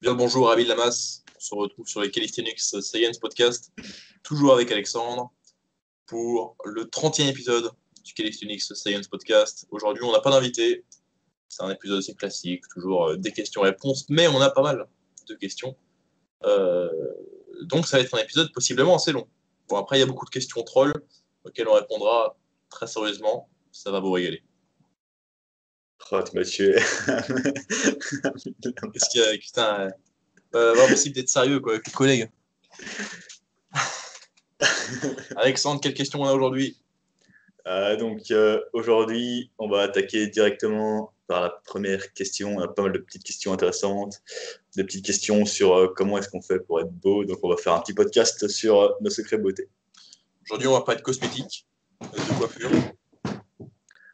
Bien bonjour, ravi de la masse. On se retrouve sur les Calisthenics Science Podcast, toujours avec Alexandre, pour le 30e épisode du Calisthenics Science Podcast. Aujourd'hui, on n'a pas d'invité. C'est un épisode assez classique, toujours euh, des questions-réponses, mais on a pas mal de questions. Euh, donc, ça va être un épisode possiblement assez long. Bon, après, il y a beaucoup de questions trolls auxquelles on répondra très sérieusement. Ça va vous régaler. Oh, tu m'as tué. Qu'est-ce qu'il y a Putain, euh, pas possible d'être sérieux quoi, avec les collègues. Alexandre, quelle question on a aujourd'hui? Euh, donc euh, aujourd'hui, on va attaquer directement par la première question. On a pas mal de petites questions intéressantes, des petites questions sur euh, comment est-ce qu'on fait pour être beau. Donc on va faire un petit podcast sur nos secrets beauté. Aujourd'hui, on va pas être cosmétique, de coiffure.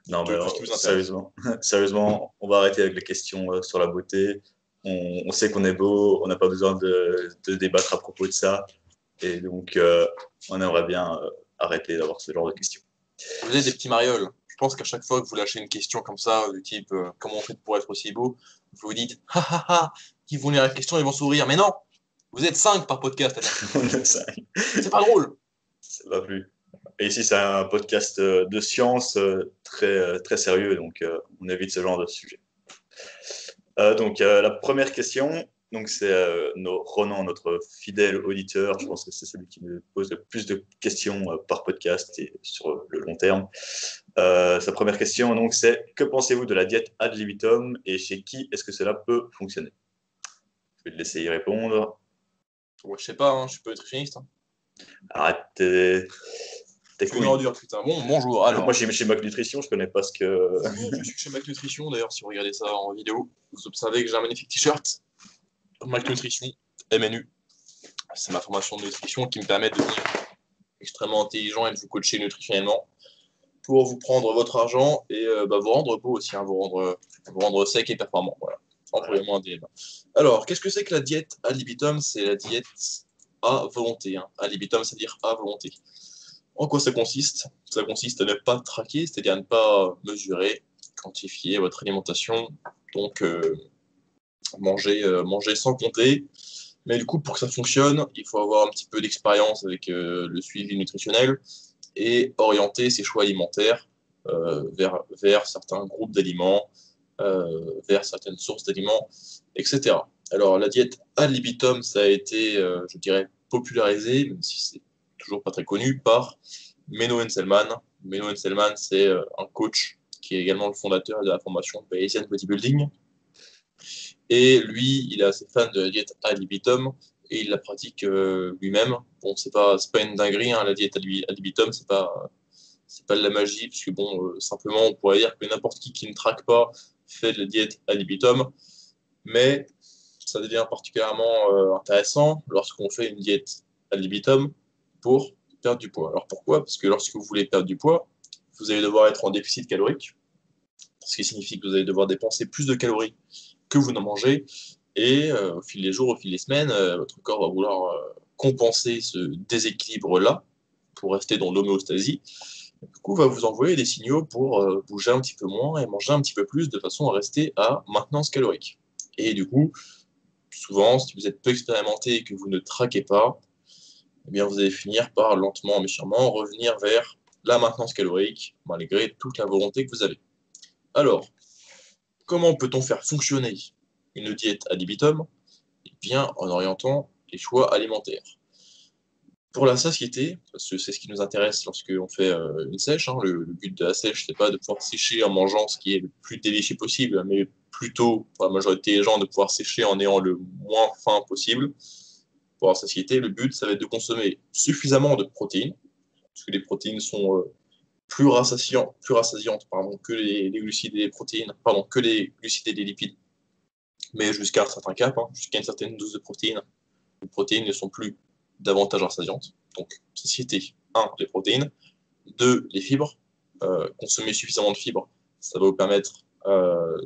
Non, mais alors, sérieusement, sérieusement, on va arrêter avec les questions euh, sur la beauté. On, on sait qu'on est beau, on n'a pas besoin de, de débattre à propos de ça. Et donc, euh, on aimerait bien euh, arrêter d'avoir ce genre de questions. Vous êtes des petits marioles. Je pense qu'à chaque fois que vous lâchez une question comme ça, du type comment on fait pour être aussi beau, vous vous dites ha ha ha, qui vont lire la question, ils vont sourire. Mais non, vous êtes 5 par podcast. C'est pas drôle. Ça va plus. Et ici, c'est un podcast euh, de science euh, très, euh, très sérieux, donc on évite ce genre de sujet. Euh, donc, euh, la première question, donc c'est euh, Ronan, notre fidèle auditeur. Je pense que c'est celui qui me pose le plus de questions par podcast et sur le long terme. Sa première question, donc, c'est que pensez-vous de la diète ad libitum et chez qui est-ce que cela peut fonctionner? Je vais te laisser y répondre. Ouais, je sais pas, hein, je suis pas nutritionniste. Hein. Arrête une ordure, putain. Bon, bonjour. Alors, Moi, chez, chez Mac Nutrition, je connais pas ce que. je suis chez Mac Nutrition, d'ailleurs, si vous regardez ça en vidéo, vous observez que j'ai un magnifique t-shirt. Mac Nutrition, MNU. C'est ma formation de nutrition qui me permet de devenir extrêmement intelligent et de vous coacher nutritionnellement pour vous prendre votre argent et euh, bah, vous rendre beau aussi, hein, vous, rendre, vous rendre sec et performant. Voilà. Dilemme. Alors, qu'est-ce que c'est que la diète ad libitum? C'est la diète à volonté. Hein. Ad libitum, c'est-à-dire à volonté. En quoi ça consiste? Ça consiste à ne pas traquer, c'est-à-dire à ne pas mesurer, quantifier votre alimentation, donc euh, manger, euh, manger sans compter. Mais du coup, pour que ça fonctionne, il faut avoir un petit peu d'expérience avec euh, le suivi nutritionnel et orienter ses choix alimentaires euh, vers, vers certains groupes d'aliments, vers certaines sources d'aliments, etc. Alors, la diète ad libitum, ça a été, je dirais, popularisé, même si c'est toujours pas très connu, par Menno Henselman. Menno Henselman, c'est euh, un coach qui est également le fondateur de la formation Bayesian Bodybuilding. Et lui, il est assez fan de la diète ad libitum et il la pratique euh, lui-même. Bon, c'est pas, pas une dinguerie, hein, la diète ad li- ad libitum, c'est pas, c'est pas de la magie, parce que bon, euh, simplement, on pourrait dire que n'importe qui qui ne traque pas fait de la diète ad libitum, mais ça devient particulièrement intéressant lorsqu'on fait une diète ad libitum pour perdre du poids. Alors pourquoi? Parce que lorsque vous voulez perdre du poids, vous allez devoir être en déficit calorique, ce qui signifie que vous allez devoir dépenser plus de calories que vous n'en mangez, et euh, au fil des jours, au fil des semaines, euh, votre corps va vouloir euh, compenser ce déséquilibre-là pour rester dans l'homéostasie. Du coup, va vous envoyer des signaux pour bouger un petit peu moins et manger un petit peu plus de façon à rester à maintenance calorique. Et du coup, souvent, si vous êtes peu expérimenté et que vous ne traquez pas, eh bien, vous allez finir par lentement, mais sûrement, revenir vers la maintenance calorique, malgré toute la volonté que vous avez. Alors, comment peut-on faire fonctionner une diète ad libitum Eh bien, en orientant les choix alimentaires. Pour la satiété, parce que c'est ce qui nous intéresse lorsqu'on fait euh, une sèche, hein, le, but de la sèche, c'est pas de pouvoir sécher en mangeant ce qui est le plus délicieux possible, mais plutôt, pour la majorité des gens, de pouvoir sécher en ayant le moins faim possible. Pour la satiété, le but, ça va être de consommer suffisamment de protéines, parce que les protéines sont euh, plus, rassasiantes, plus rassasiantes pardon, que les, glucides et les protéines, pardon, que les glucides et les lipides, mais jusqu'à un certain cap, hein, jusqu'à une certaine dose de protéines. Les protéines ne sont plus davantage rassasiantes. Donc, satiété, 1, les protéines, 2, les fibres. Euh, consommer suffisamment de fibres, ça va vous permettre euh,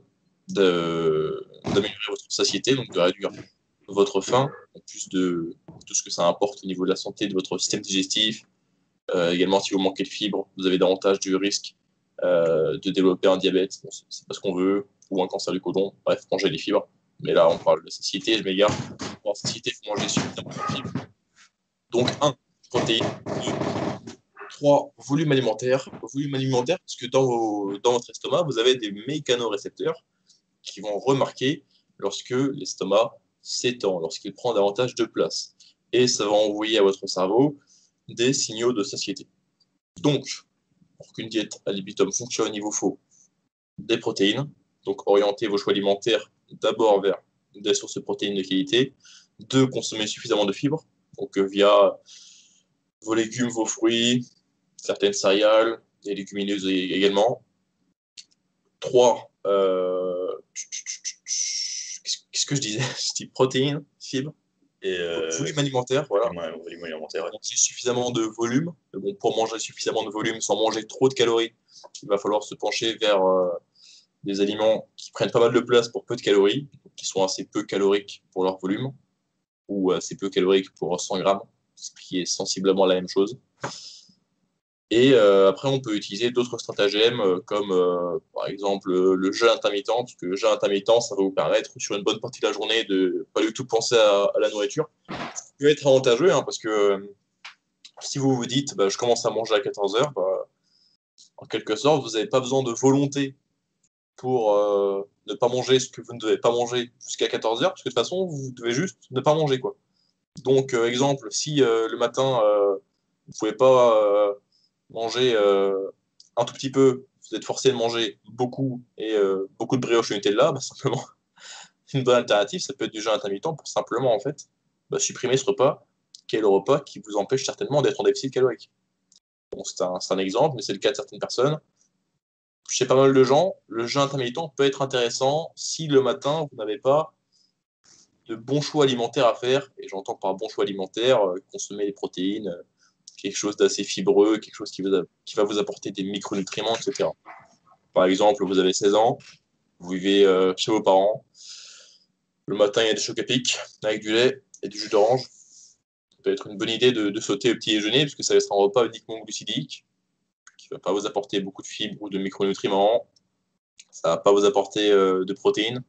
d'améliorer votre satiété, donc de réduire votre faim, en plus de tout ce que ça importe au niveau de la santé de votre système digestif. Euh, également, si vous manquez de fibres, vous avez davantage du risque euh, de développer un diabète, bon, c'est pas ce qu'on veut, ou un cancer du côlon. Bref, mangez des fibres, Mais là, on parle de satiété, je m'égare. Pour satiété, il faut manger suffisamment de fibres. Donc, 1. Protéines. 2. 3. Volume alimentaire. Volume alimentaire, parce que dans, dans votre estomac, vous avez des mécanorécepteurs qui vont remarquer lorsque l'estomac s'étend, lorsqu'il prend davantage de place. Et ça va envoyer à votre cerveau des signaux de satiété. Donc, pour qu'une diète à libitum fonctionne, il vous faut des protéines, donc orienter vos choix alimentaires d'abord vers des sources de protéines de qualité, deux, consommer suffisamment de fibres, donc euh, via vos légumes, vos fruits, certaines céréales, des légumineuses également. Trois, euh, que je disais Je dis protéines, fibres, et euh, volume alimentaire, voilà. volume alimentaire, Donc, suffisamment de volume. Bon, pour manger suffisamment de volume sans manger trop de calories, il va falloir se pencher vers euh, des aliments qui prennent pas mal de place pour peu de calories, qui sont assez peu caloriques pour leur volume, ou assez peu caloriques pour 100 grammes, ce qui est sensiblement la même chose. Et euh, après, on peut utiliser d'autres stratagèmes euh, comme euh, par exemple le jeûne intermittent, parce que le jeûne intermittent, ça va vous permettre sur une bonne partie de la journée de pas du tout penser à, la nourriture. Ça peut être avantageux hein, parce que si vous vous dites bah, je commence à manger à 14h, bah, en quelque sorte, vous n'avez pas besoin de volonté pour ne pas manger ce que vous ne devez pas manger jusqu'à 14h, parce que de toute façon, vous devez juste ne pas manger. quoi. Donc, exemple, si le matin, vous ne pouvez pas manger euh, un tout petit peu, vous êtes forcé de manger beaucoup et euh, beaucoup de brioche et Nutella, bah, simplement, une bonne alternative, ça peut être du jeûne intermittent pour simplement en fait bah, supprimer ce repas, qui est le repas qui vous empêche certainement d'être en déficit calorique. Bon, c'est un, un, exemple, mais c'est le cas de certaines personnes. Chez pas mal de gens, le jeûne intermittent peut être intéressant si le matin, vous n'avez pas de bons choix alimentaires à faire. Et j'entends par bon choix alimentaire, euh, consommer des protéines, quelque chose d'assez fibreux, quelque chose qui, va vous apporter des micronutriments, etc. Par exemple, vous avez 16 ans, vous vivez euh, chez vos parents, le matin il y a des chocs à pic avec du lait et du jus d'orange. Ça peut être une bonne idée de, sauter au petit déjeuner, puisque ça être un repas uniquement glucidique, qui ne va pas vous apporter beaucoup de fibres ou de micronutriments. Ça ne va pas vous apporter euh, de protéines.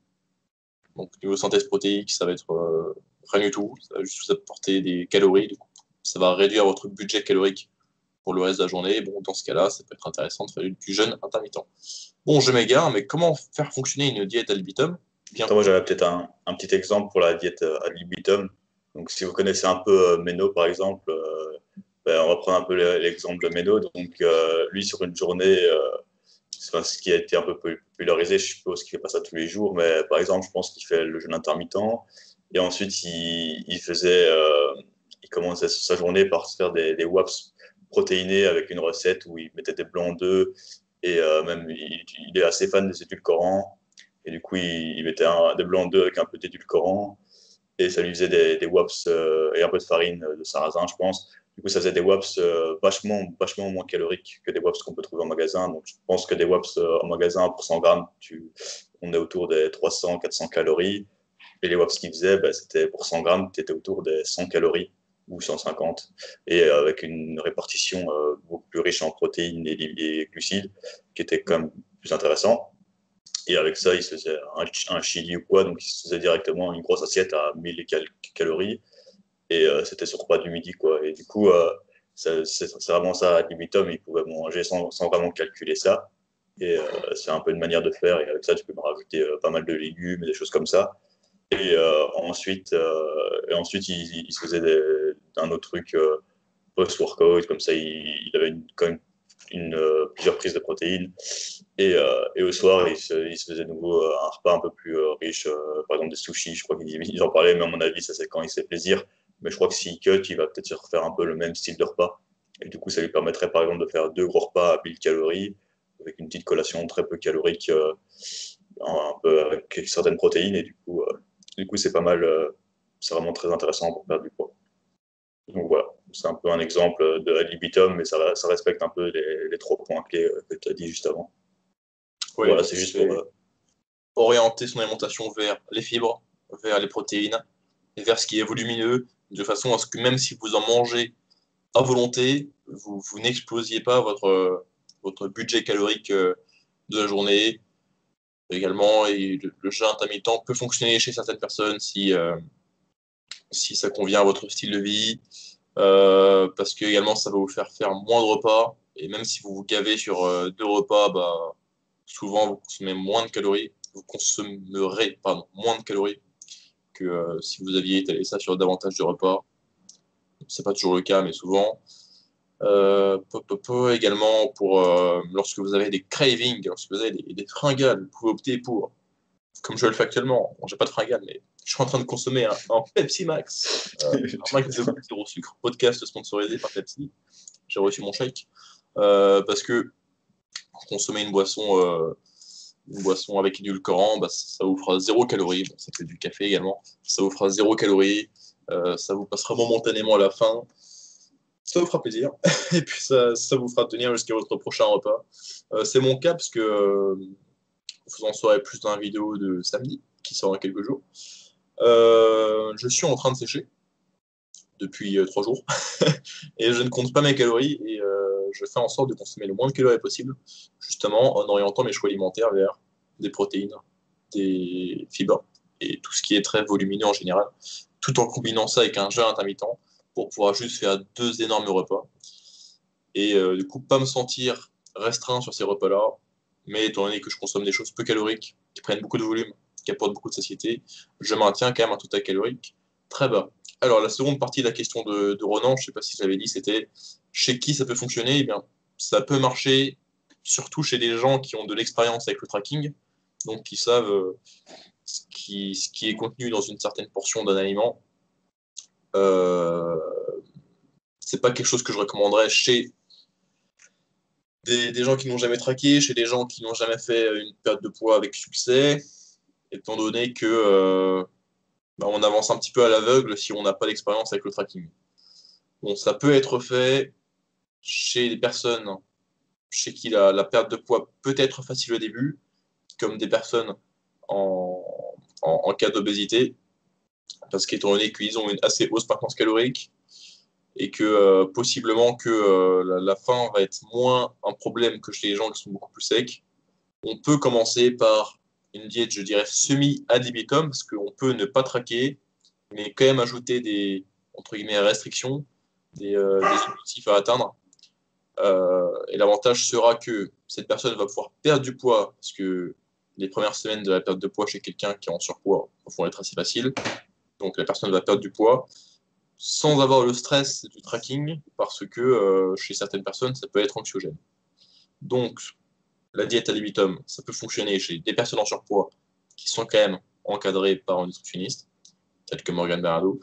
Donc, niveau synthèse protéique, ça va être euh, rien du tout. Ça va juste vous apporter des calories, du coup ça va réduire votre budget calorique pour le reste de la journée. Bon, dans ce cas-là, ça peut être intéressant de faire du jeûne intermittent. Bon, je m'égare, mais comment faire fonctionner une diète à libitum. Moi, j'avais peut-être un, petit exemple pour la diète à libitum. Donc, si vous connaissez un peu euh, Meno, par exemple, euh, ben, on va prendre un peu l'exemple de Meno. Donc, euh, lui, sur une journée, ce qui a été un peu popularisé, je suppose qu'il fait pas ça tous les jours, mais par exemple, je pense qu'il fait le jeûne intermittent. Et ensuite, il faisait il commençait sa journée par se faire des, WAPs protéinés avec une recette où il mettait des blancs d'œufs et euh, même il, est assez fan des édulcorants. Et du coup il, mettait des blancs d'œufs avec un peu d'édulcorant et ça lui faisait des, WAPs euh, et un peu de farine de sarrasin je pense. Du coup ça faisait des WAPs euh, vachement, vachement moins caloriques que des WAPs qu'on peut trouver en magasin. Donc je pense que des WAPs en magasin pour 100 grammes tu, on est autour des 300-400 calories. Et les WAPs qu'il faisait bah, c'était pour 100 grammes tu étais autour des 100 calories ou 150, et euh, avec une répartition euh, beaucoup plus riche en protéines et, glucides, qui était quand même plus intéressant. Et avec ça, il se faisait un, chili ou quoi, donc il se faisait directement une grosse assiette à 1000 calories, et euh, c'était sur repas du midi, quoi. Et du coup, c'est vraiment ça à limitum, il pouvait manger sans, sans, vraiment calculer ça. Et c'est un peu une manière de faire, et avec ça, tu peux me rajouter pas mal de légumes et des choses comme ça. Et ensuite, et ensuite il, se faisait un autre truc euh, post-workout, comme ça, il, avait quand même une, plusieurs prises de protéines. Et, et au soir, il se, faisait de nouveau un repas un peu plus riche, par exemple des sushis. Je crois qu'ils en parlaient, mais à mon avis, ça c'est quand il se fait plaisir. Mais je crois que s'il cut, il va peut-être se refaire un peu le même style de repas. Et du coup, ça lui permettrait par exemple de faire deux gros repas à 1000 calories, avec une petite collation très peu calorique, un peu avec certaines protéines. Et du coup, du coup, c'est pas mal, euh, c'est vraiment très intéressant pour perdre du poids. Donc voilà, c'est un peu un exemple de libitum, mais ça, ça respecte un peu les, trois points clés euh, que tu as dit juste avant. Oui, voilà, c'est juste pour euh, orienter son alimentation vers les fibres, vers les protéines, et vers ce qui est volumineux, de façon à ce que même si vous en mangez à volonté, vous, vous n'explosiez pas votre, votre budget calorique de la journée, également. Et le, jeûne intermittent peut fonctionner chez certaines personnes si, euh, si ça convient à votre style de vie, euh, parce que également ça va vous faire faire moins de repas. Et même si vous vous gavez sur euh, deux repas, bah, souvent vous consommez moins de calories. Vous consommerez pardon, moins de calories que si vous aviez étalé ça sur davantage de repas. C'est pas toujours le cas, mais souvent. Euh, également pour euh, lorsque vous avez des cravings, lorsque vous avez des, fringales, vous pouvez opter pour, comme je le fais actuellement, bon, j'ai pas de fringales, mais je suis en train de consommer un, Pepsi Max, euh, un Max zéro sucre, podcast sponsorisé par Pepsi. J'ai reçu mon shake euh, parce que consommer une boisson, une boisson avec édulcorant, bah, ça vous fera zéro calorie. Bon, ça fait du café également, ça vous fera zéro calorie. ça vous passera momentanément à la fin ça vous fera plaisir. Et puis ça, ça vous fera tenir jusqu'à votre prochain repas. Euh, c'est mon cas parce que euh, vous en saurez plus dans la vidéo de samedi qui sort dans quelques jours. Euh, je suis en train de sécher depuis trois jours et je ne compte pas mes calories et je fais en sorte de consommer le moins de calories possible, justement en orientant mes choix alimentaires vers des protéines, des fibres et tout ce qui est très volumineux en général, tout en combinant ça avec un jeûne intermittent pour pouvoir juste faire deux énormes repas. Et euh, du coup, pas me sentir restreint sur ces repas-là, mais étant donné que je consomme des choses peu caloriques, qui prennent beaucoup de volume, qui apportent beaucoup de satiété, je maintiens quand même un total calorique très bas. Alors, la seconde partie de la question de, Ronan, je ne sais pas si je l'avais dit, c'était chez qui ça peut fonctionner? Eh bien, ça peut marcher surtout chez des gens qui ont de l'expérience avec le tracking, donc qui savent euh, ce, qui, est contenu dans une certaine portion d'un aliment euh, c'est pas quelque chose que je recommanderais chez des, gens qui n'ont jamais traqué, chez des gens qui n'ont jamais fait une perte de poids avec succès, étant donné que euh, bah, on avance un petit peu à l'aveugle si on n'a pas d'expérience avec le tracking. Bon, ça peut être fait chez des personnes chez qui la, perte de poids peut être facile au début, comme des personnes en cas d'obésité, parce qu'étant donné qu'ils ont une assez hausse performance calorique et que euh, possiblement que euh, la, faim va être moins un problème que chez les gens qui sont beaucoup plus secs, on peut commencer par une diète, je dirais, semi-adibitum, parce qu'on peut ne pas traquer, mais quand même ajouter des entre guillemets, restrictions, des, euh, objectifs à atteindre. et l'avantage sera que cette personne va pouvoir perdre du poids, parce que les premières semaines de la perte de poids chez quelqu'un qui est en surpoids vont être assez faciles donc la personne va perdre du poids sans avoir le stress du tracking, parce que euh, chez certaines personnes, ça peut être anxiogène. Donc, la diète à libitum, ça peut fonctionner chez des personnes en surpoids qui sont quand même encadrées par un nutritionniste, tel que Morgan Bernardo.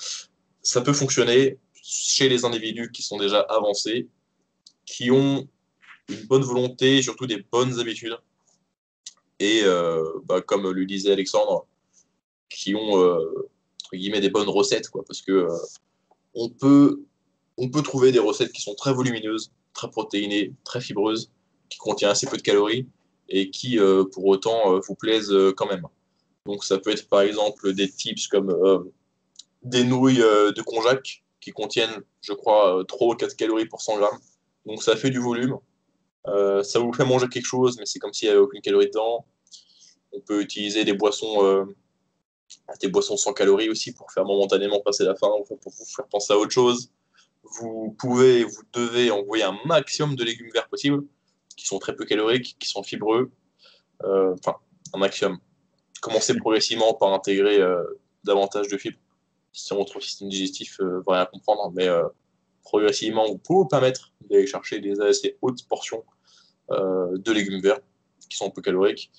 Ça peut fonctionner chez les individus qui sont déjà avancés, qui ont une bonne volonté, surtout des bonnes habitudes, et euh, bah, comme le disait Alexandre, qui ont euh, guillemets des bonnes recettes quoi parce que on peut on peut trouver des recettes qui sont très volumineuses très protéinées très fibreuses qui contiennent assez peu de calories et qui euh, pour autant euh, vous plaisent quand même. Donc ça peut être par exemple des tips comme des nouilles de konjac qui contiennent je crois 3 ou 4 calories pour 100 grammes. Donc ça fait du volume. Ça vous fait manger quelque chose mais c'est comme s'il n'y avait aucune calorie dedans. On peut utiliser des boissons des boissons sans calories aussi pour faire momentanément passer la faim, pour vous faire penser à autre chose. Vous pouvez, vous devez envoyer un maximum de légumes verts possible, qui sont très peu caloriques, qui sont fibreux. Euh, enfin, un maximum. Commencez progressivement par intégrer euh, davantage de fibres. Si votre système digestif euh, va rien comprendre, mais progressivement, vous pouvez vous permettre d'aller chercher des assez hautes portions de légumes verts qui sont peu caloriques.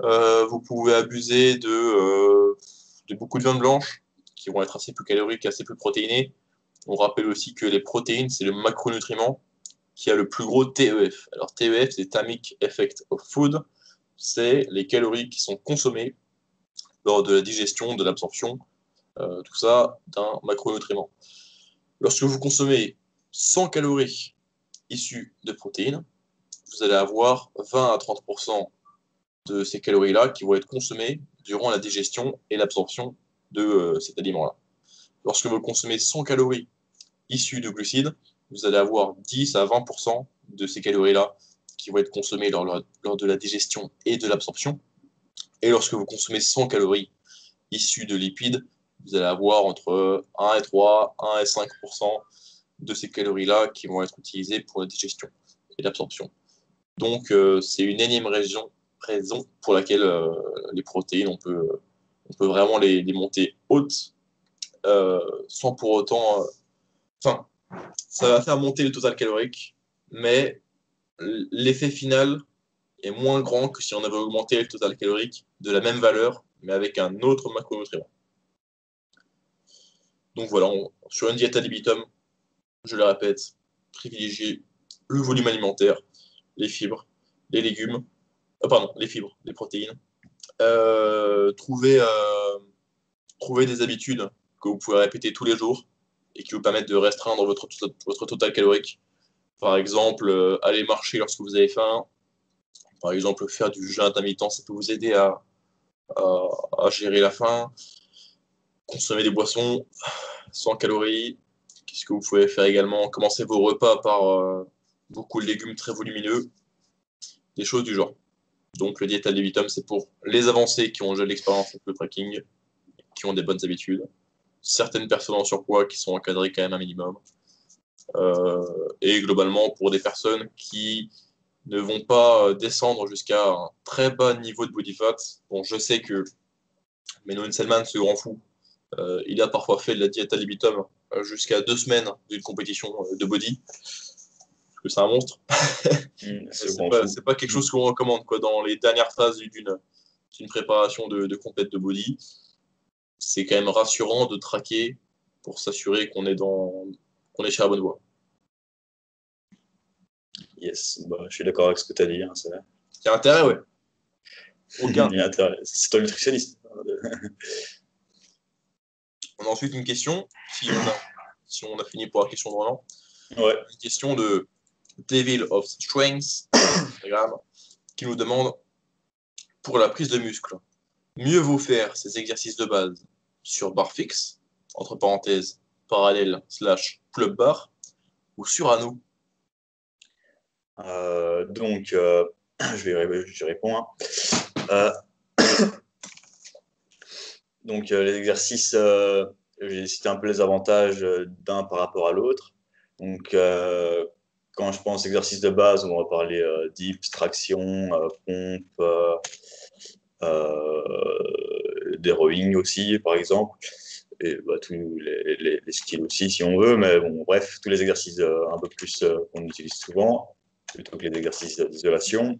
Euh, vous pouvez abuser de, euh, de, beaucoup de viande blanche, qui vont être assez peu caloriques, assez peu protéinées. On rappelle aussi que les protéines, c'est le macronutriment qui a le plus gros TEF. Alors TEF, c'est Thermic Effect of Food. C'est les calories qui sont consommées lors de la digestion, de l'absorption, euh, tout ça d'un macronutriment. Lorsque vous consommez 100 calories issues de protéines, vous allez avoir 20 à 30% de ces calories-là qui vont être consommées durant la digestion et l'absorption de euh, cet aliment-là. Lorsque vous consommez 100 calories issues de glucides, vous allez avoir 10 à 20% de ces calories-là qui vont être consommées lors, de la digestion et de l'absorption. Et lorsque vous consommez 100 calories issues de lipides, vous allez avoir entre 1 et 3, 1 et 5% de ces calories-là qui vont être utilisées pour la digestion et l'absorption. Donc, euh, c'est une énième raison, raison pour laquelle euh, les protéines, on peut, on peut vraiment les, monter hautes euh, sans pour autant. Enfin, ça va faire monter le total calorique, mais l'effet final est moins grand que si on avait augmenté le total calorique de la même valeur, mais avec un autre macronutriment. Donc voilà, sur une diète à libitum, je le répète, privilégier le volume alimentaire, les fibres, les légumes, euh, pardon, les fibres, les protéines. Euh, trouver, euh, des habitudes que vous pouvez répéter tous les jours et qui vous permettent de restreindre votre, votre total calorique. Par exemple, aller marcher lorsque vous avez faim. Par exemple, faire du jeûne intermittent, ça peut vous aider à, à gérer la faim. Consommer des boissons sans calories, Qu'est-ce que vous pouvez faire également? Commencer vos repas par beaucoup de légumes très volumineux, des choses du genre. Donc le diète à libitum, c'est pour les avancés qui ont déjà l'expérience avec le tracking, qui ont des bonnes habitudes. Certaines personnes en surpoids qui sont encadrées quand même un minimum. Euh, et globalement pour des personnes qui ne vont pas descendre jusqu'à un très bas niveau de body fat. Bon, je sais que Menon Selman, ce grand fou, euh, il a parfois fait de la diète à libitum euh, jusqu'à deux semaines d'une compétition euh, de body. Que c'est un monstre. Mm, c'est pas, quelque chose qu'on recommande quoi, dans les dernières phases d'une préparation de, de complète de body. C'est quand même rassurant de traquer pour s'assurer qu'on est, dans, qu'on est sur la bonne voie. Yes, bah, je suis d'accord avec ce que tu as dit. Hein, Il y a intérêt, ouais. Aucun. C'est un nutritionniste. On a ensuite une question, si on a, si on a fini pour la question de Roland. Ouais. Une question de Devil of Strength, qui nous demande pour la prise de muscle, mieux vaut faire ces exercices de base sur barre fixe, entre parenthèses, parallèle, slash, club bar, ou sur anneau euh, Donc, euh, je, vais, je réponds. Hein. Euh, donc, euh, les exercices, j'ai cité un peu les avantages d'un par rapport à l'autre. Donc, quand je pense exercice de base, on va parler dips, traction, pompe, des rowing aussi, par exemple, et bah, tous les, les, skills aussi, si on veut, mais bon, bref, tous les exercices un peu plus qu'on utilise souvent, plutôt que les exercices d'isolation.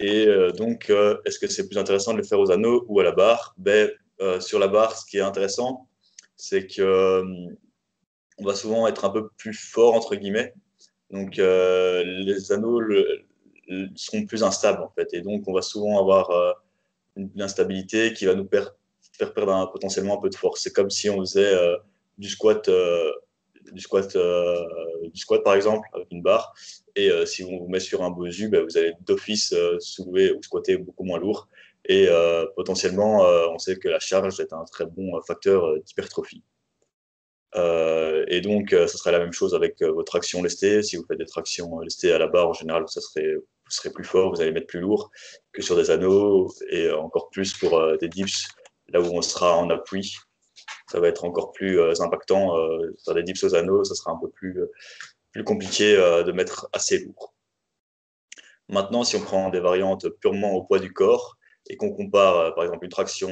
Et euh, donc, euh, est-ce que c'est plus intéressant de le faire aux anneaux ou à la barre? Ben, euh, Sur la barre, ce qui est intéressant, c'est que on va souvent être un peu plus fort, entre guillemets. Donc, les anneaux sont plus instables, en fait. Et donc, on va souvent avoir une, instabilité qui va nous faire perdre potentiellement un peu de force. C'est comme si on faisait du squat du squat, du squat par exemple avec une barre et euh, si on vous met sur un bosu, ben, vous allez d'office euh, soulever ou squatter beaucoup moins lourd. Et euh, potentiellement, on sait que la charge est un très bon facteur d'hypertrophie. Et donc, ce serait la même chose avec vos tractions lestées. Si vous faites des tractions lestées à la barre, en général, vous serez plus fort, vous allez mettre plus lourd que sur des anneaux et encore plus pour des dips, là où on sera en appui. Ça va être encore plus impactant. faire des dips aux anneaux, ça sera un peu plus plus compliqué euh, de mettre assez lourd. Maintenant, si on prend des variantes purement au poids du corps et qu'on compare, euh, par exemple, une traction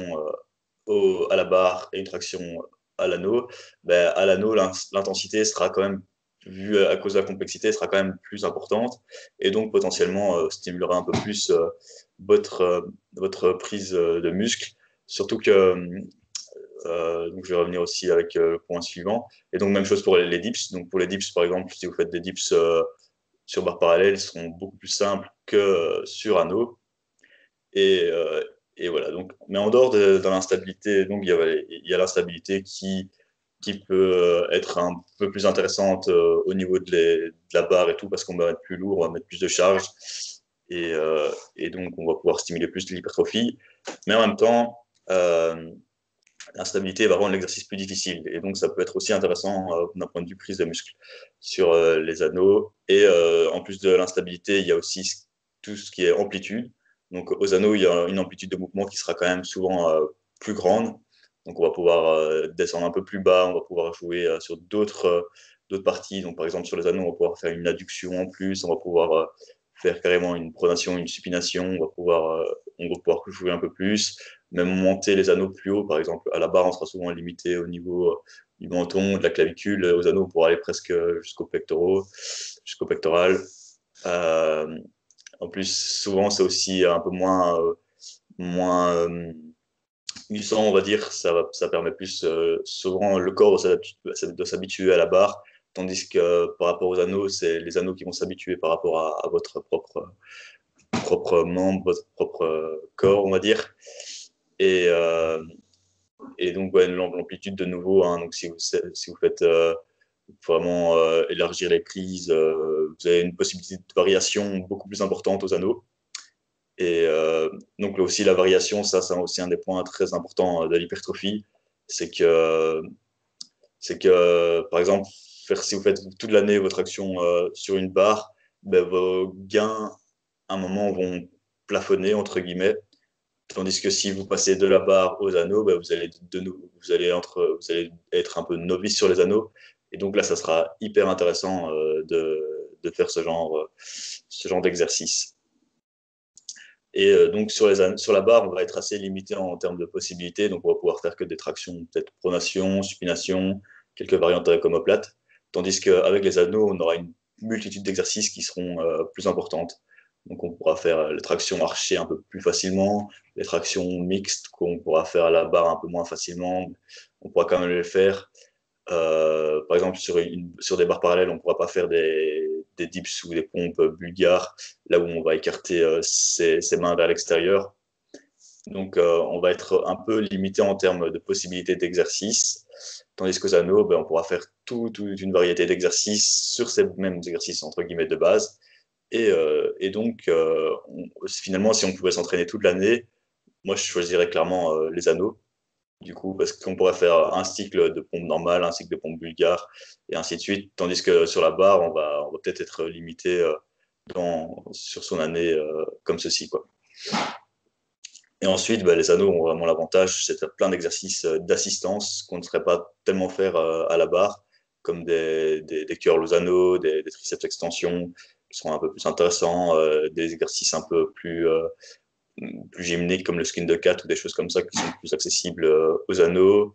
euh, à la barre et une traction à l'anneau, ben, à l'anneau, l'intensité sera quand même, vue à cause de la complexité, sera quand même plus importante et donc potentiellement stimulera un peu plus votre, votre prise de muscle. Surtout que euh, donc, je vais revenir aussi avec euh, le point suivant. Et donc, même chose pour les, dips. Donc, pour les dips, par exemple, si vous faites des dips euh, sur barre parallèle, ils seront beaucoup plus simples que sur anneau. Et, et, voilà. Donc, mais en dehors de, l'instabilité, donc il y a, l'instabilité qui, qui peut être un peu plus intéressante au niveau de, la barre et tout, parce qu'on va mettre plus lourd, on va mettre plus de charge. Et, et donc, on va pouvoir stimuler plus l'hypertrophie. Mais en même temps, l'instabilité va rendre l'exercice plus difficile. Et donc, ça peut être aussi intéressant euh, d'un point de vue prise de muscle sur euh, les anneaux. Et euh, en plus de l'instabilité, il y a aussi tout ce qui est amplitude. Donc aux anneaux, il y a une amplitude de mouvement qui sera quand même souvent plus grande. Donc on va pouvoir descendre un peu plus bas, on va pouvoir jouer sur d'autres parties. Donc par exemple sur les anneaux, on va pouvoir faire une adduction en plus, on va pouvoir faire carrément une pronation, une supination, on va pouvoir on va pouvoir jouer un peu plus, même monter les anneaux plus haut. Par exemple, à la barre, on sera souvent limité au niveau du menton, de la clavicule, aux anneaux pour aller presque jusqu'au pectoral. Euh, en plus, souvent, c'est aussi un peu moins, euh, moins euh, on va dire. Ça, permet plus, euh, souvent, le corps doit s'habituer à la barre, tandis que par rapport aux anneaux, c'est les anneaux qui vont s'habituer par rapport à, votre propre, propre membre, votre propre corps, on va dire. Et, et donc, l'amplitude de nouveau, hein, donc si vous, si vous faites euh, vraiment euh, élargir les prises, euh, vous avez une possibilité de variation beaucoup plus importante aux anneaux. Et donc, là aussi, la variation, ça, c'est aussi un des points très importants de l'hypertrophie. C'est que, c'est que, par exemple, si vous faites toute l'année votre action sur une barre, ben, vos gains, à un moment, vont plafonner, entre guillemets. Tandis que si vous passez de la barre aux anneaux, bah, vous, allez de, vous allez être un peu novice sur les anneaux. Et donc là, ça sera hyper intéressant euh, de, faire ce genre, euh, ce genre d'exercice. Et euh, donc sur, les, sur la barre, on va être assez limité en, termes de possibilités. Donc on va pouvoir faire que des tractions, peut-être pronation, supination, quelques variantes avec omoplate. Tandis qu'avec les anneaux, on aura une multitude d'exercices qui seront plus importantes. Donc on pourra faire les tractions archées un peu plus facilement, les tractions mixtes qu'on pourra faire à la barre un peu moins facilement. On pourra quand même les faire. Euh, par exemple, sur, des barres parallèles, on ne pourra pas faire des, dips ou des pompes bulgares, là où on va écarter euh, ses, mains vers l'extérieur. Donc euh, on va être un peu limité en termes de possibilités d'exercice. Tandis qu'aux anneaux, ben, on pourra faire toute une variété d'exercices sur ces mêmes exercices entre guillemets de base et, donc, finalement, si on pouvait s'entraîner toute l'année, moi, je choisirais clairement les anneaux du coup, parce qu'on pourrait faire un cycle de pompe normale, un cycle de pompe bulgare, et ainsi de suite. Tandis que sur la barre, on va, peut-être être limité dans, sur son année comme ceci. Quoi. Et ensuite, bah, les anneaux ont vraiment l'avantage, c'est plein d'exercices d'assistance qu'on ne serait pas tellement faire à la barre, comme des, des, aux anneaux, des, triceps extensions, sont un peu plus intéressants, euh, des exercices un peu plus, euh, plus gymniques comme le skin de cat ou des choses comme ça qui sont plus accessibles euh, aux anneaux.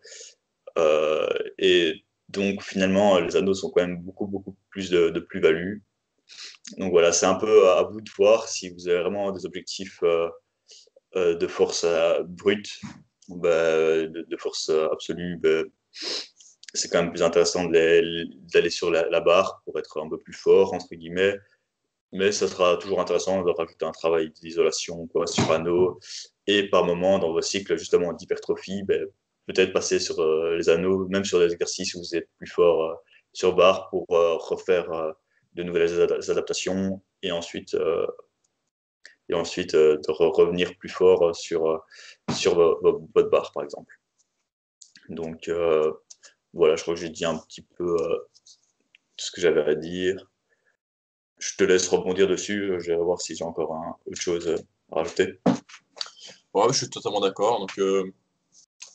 et donc finalement, les anneaux sont quand même beaucoup, beaucoup plus de, plus-value. Donc voilà, c'est un peu à vous de voir si vous avez vraiment des objectifs de force brute, bah, de, force absolue. Bah, c'est quand même plus intéressant d'aller sur la, barre pour être un peu plus fort, entre guillemets, mais ça sera toujours intéressant de rajouter un travail d'isolation sur anneaux et par moment dans vos cycles justement d'hypertrophie, ben, peut-être passer sur euh, les anneaux, même sur des exercices où vous êtes plus fort euh, sur barre pour euh, refaire de nouvelles adaptations et ensuite, et ensuite de revenir plus fort sur, sur votre barre par exemple. Donc voilà, je crois que j'ai dit un petit peu tout ce que j'avais à dire je te laisse rebondir dessus. Je vais voir si j'ai encore autre chose à rajouter. Ouais, je suis totalement d'accord. Donc, euh,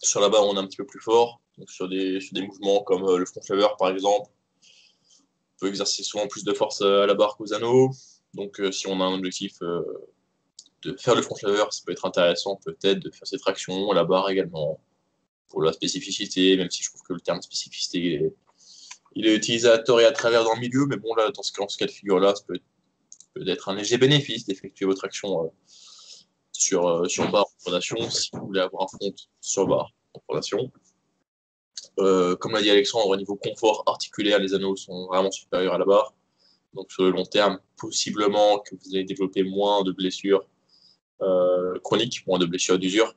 sur la barre, on est un petit peu plus fort. Donc, sur, des, mouvements comme euh, le front lever, par exemple, on peut exercer souvent plus de force à la barre qu'aux anneaux. Donc, euh, si on a un objectif de faire le front lever, ça peut être intéressant peut-être de faire ces tractions à la barre également pour la spécificité, même si je trouve que le terme spécificité est il est utilisé à tort et à travers dans le milieu, mais bon, là, dans ce, cas de figure-là, ça peut, être un léger bénéfice d'effectuer votre action euh, sur, euh, sur barre en fondation si vous voulez avoir un front sur barre en fondation. Euh, comme l'a dit Alexandre, au niveau confort articulaire, les anneaux sont vraiment supérieurs à la barre. Donc sur le long terme, possiblement que vous allez développer moins de blessures chroniques, moins de blessures d'usure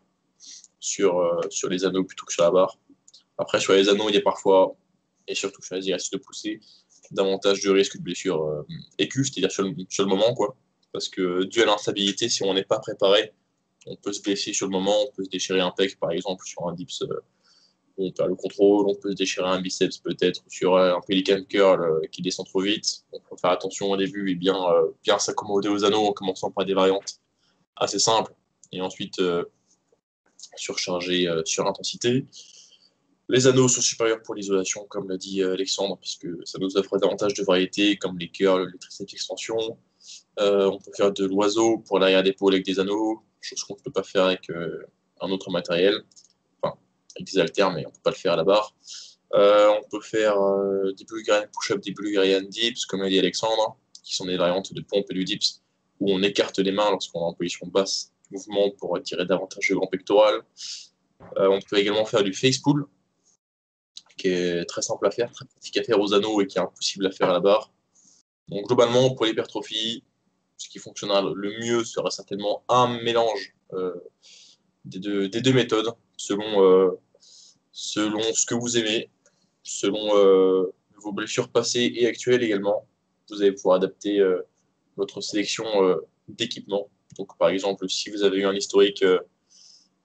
sur, sur les anneaux plutôt que sur la barre. Après, sur les anneaux, il y a parfois et surtout choisir de pousser davantage de risques de blessure euh, c'est-à-dire sur, le, moment, quoi. Parce que dû à l'instabilité, si on n'est pas préparé, on peut se blesser sur le moment, on peut se déchirer un pec, par exemple, sur un dips euh, on perd le contrôle, on peut se déchirer un biceps peut-être sur un pelican curl euh, qui descend trop vite. Il faut faire attention au début et bien, bien s'accommoder aux anneaux en commençant par des variantes assez simple, et ensuite surchargé sur intensité. Les anneaux sont supérieurs pour l'isolation, comme l'a dit Alexandre, puisque ça nous offre davantage de variétés, comme les curls, les triceps extensions. on peut faire de l'oiseau pour l'arrière d'épaule avec des anneaux, chose qu'on ne peut pas faire avec un autre matériel. Enfin, avec des haltères, mais on ne peut pas le faire à la barre. Euh, on peut faire euh, des Bulgarian push-up, des Bulgarian dips, comme l'a dit Alexandre, qui sont des variantes de pompe et du dips, où on écarte les mains lorsqu'on est en position basse mouvement pour attirer davantage le grand pectoral. Euh, on peut également faire du face pull, qui est très simple à faire, très pratique à faire aux anneaux et qui est impossible à faire à la barre. Donc globalement, pour l'hypertrophie, ce qui fonctionnera le mieux sera certainement un mélange des, deux, méthodes, selon, selon ce que vous aimez selon euh, vos blessures passées et actuelles également. Vous allez pouvoir adapter euh, votre sélection euh, d'équipement. Donc, par exemple, si vous avez eu un historique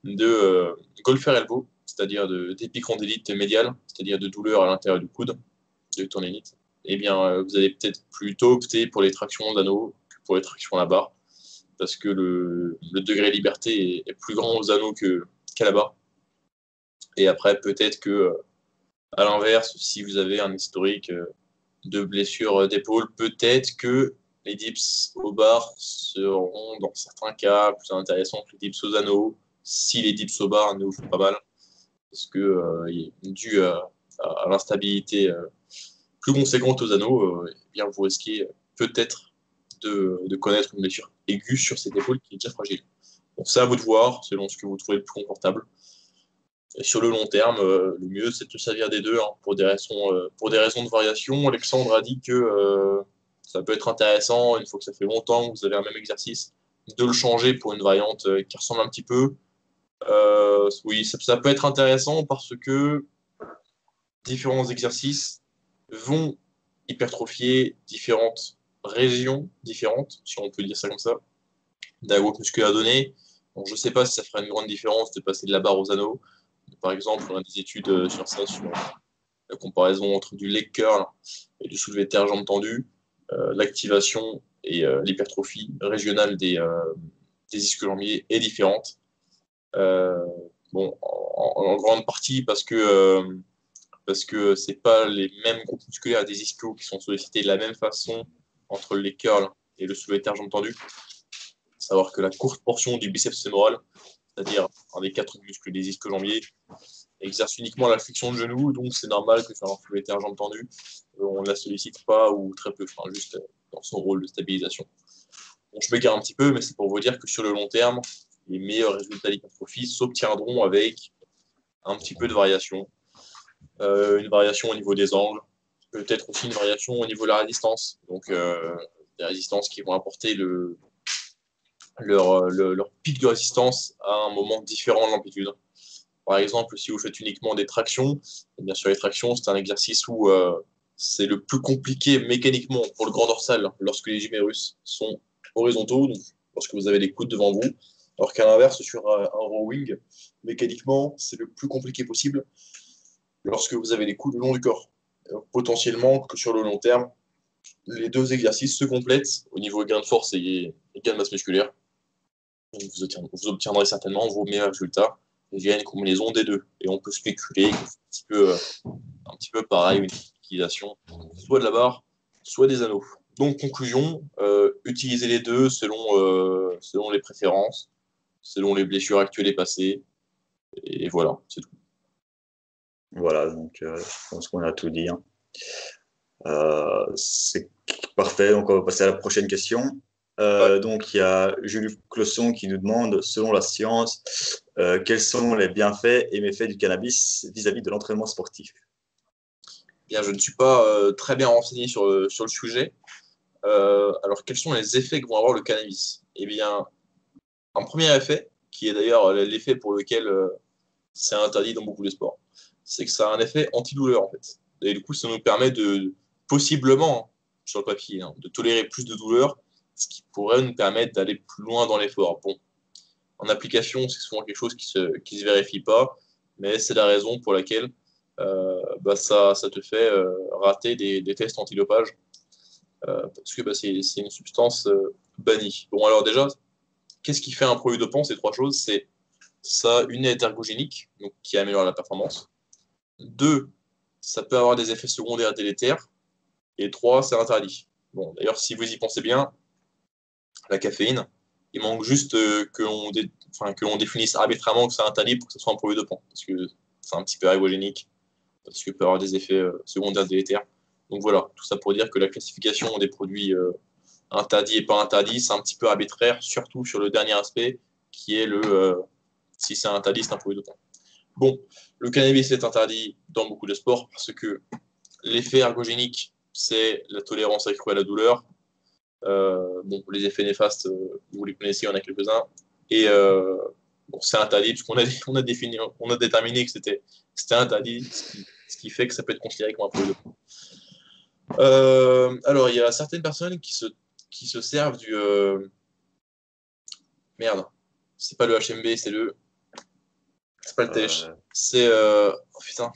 de golfer elbow, c'est-à-dire d'épicondylite médiale, c'est-à-dire de douleur à l'intérieur du coude, de tendinite, eh bien, vous allez peut-être plutôt opter pour les tractions d'anneaux que pour les tractions à la barre, parce que le, degré de liberté est, plus grand aux anneaux qu'à la barre. Et après, peut-être que à l'inverse, si vous avez un historique euh, de blessure d'épaule, peut-être que les dips au bar seront dans certains cas plus intéressants que les dips aux anneaux, si les dips au bar ne vous font pas mal, parce que euh, dû à, l'instabilité euh, plus conséquente aux anneaux, eh bien vous risquez peut-être de, connaître une blessure aiguë sur cette épaule qui est déjà fragile. Bon, c'est à vous de voir, selon ce que vous trouvez le plus confortable sur le long terme, euh, le mieux, c'est de se servir des deux hein, pour, des raisons, euh, de variation. Alexandre a dit que euh, ça peut être intéressant, une fois que ça fait longtemps que vous avez un même exercice, de le changer pour une variante qui ressemble un petit peu. Oui, ça, peut être intéressant parce que différents exercices vont hypertrophier différentes régions différentes, si on peut dire ça comme ça, d'un groupe musculaire donné. Je ne sais pas si ça fera une grande différence de passer de la barre aux anneaux. Par exemple, on a des études euh, sur ça, sur la comparaison entre du leg curl et du soulevé de terre jambe tendue, euh, l'activation et euh, l'hypertrophie régionale des, des est différente. Bon, en, grande partie parce que parce que c'est pas les mêmes groupes musculaires des ischios qui sont sollicités de la même façon entre les curls et le soulevé de terre jambe tendue. Savoir que la courte portion du biceps fémoral c'est-à-dire un des quatre muscles des ischio-jambiers, exerce uniquement la flexion de genou, donc c'est normal que sur un flux éther jambe tendue, euh, on ne la sollicite pas ou très peu, enfin, juste euh, dans son rôle de stabilisation. Bon, je m'égare un petit peu, mais c'est pour vous dire que sur le long terme, les meilleurs résultats d'hypertrophie s'obtiendront avec un petit peu de variation. Euh, une variation au niveau des angles, peut-être aussi une variation au niveau de la résistance. Donc, des résistances qui vont apporter le, leur, pic de résistance à un moment différent de l'amplitude. Par exemple, si vous faites uniquement des tractions, eh bien sûr les tractions, c'est un exercice où euh, c'est le plus compliqué mécaniquement pour le grand dorsal lorsque les humérus sont horizontaux, donc lorsque vous avez les coudes devant vous, alors qu'à l'inverse, sur un, rowing, mécaniquement, c'est le plus compliqué possible lorsque vous avez les coudes le long du corps. potentiellement que sur le long terme, les deux exercices se complètent au niveau gain de force et gain de masse musculaire vous, obtiendrez, certainement vos meilleurs résultats via une combinaison des deux. Et on peut spéculer un petit peu, un petit peu pareil, une utilisation soit de la barre, soit des anneaux. Donc, conclusion, euh, utilisez les deux selon, euh, selon les préférences, selon les blessures actuelles et passées. Et voilà, c'est tout. Voilà, donc je pense qu'on a tout dit. Hein. c'est parfait, donc on va passer à la prochaine question. Euh, donc, il y a Julie Closson qui nous demande, selon la science, euh, quels sont les bienfaits et méfaits du cannabis vis-à-vis de l'entraînement sportif? Bien, je ne suis pas euh, très bien renseigné sur le, sur le sujet. alors, quels sont les effets que vont avoir le cannabis? Eh bien, un premier effet, qui est d'ailleurs l'effet pour lequel c'est interdit dans beaucoup de sports, c'est que ça a un effet antidouleur, en fait. Et du coup, ça nous permet de, possiblement, sur le papier, hein, de tolérer plus de douleur ce qui pourrait nous permettre d'aller plus loin dans l'effort. Bon, en application, c'est souvent quelque chose qui se, se vérifie pas, mais c'est la raison pour laquelle euh, bah, ça, ça, te fait euh, rater des, tests antidopage, euh, parce que bah, c'est une substance bannie. Bon, alors déjà, qu'est-ce qui fait un produit dopant? Ces trois choses, c'est ça, une est ergogénique, donc qui améliore la performance. Deux, ça peut avoir des effets secondaires délétères. Et trois, c'est interdit. Bon, d'ailleurs, si vous y pensez bien, la caféine, il manque juste euh, que l'on définisse arbitrairement que c'est interdit pour que ce soit un produit dopant, parce que c'est un petit peu ergogénique, parce qu'il peut avoir des effets euh, secondaires délétères. Donc voilà, tout ça pour dire que la classification des produits euh, interdits et pas interdits, c'est un petit peu arbitraire, surtout sur le dernier aspect, qui est le si c'est interdit, c'est un produit dopant. Bon, le cannabis est interdit dans beaucoup de sports parce que l'effet ergogénique, c'est la tolérance accrue à la douleur. Euh, bon, les effets néfastes, euh, vous les connaissez, il y en a quelques-uns. Et euh, bon, c'est interdit puisqu'on a, on a, défini, on a déterminé que c'était interdit, ce qui, fait que ça peut être considéré comme un produit dopant. alors, il y a certaines personnes qui se, qui se servent du. Merde, c'est pas le HMB, c'est le c'est pas le TH. C'est. Euh... Oh putain.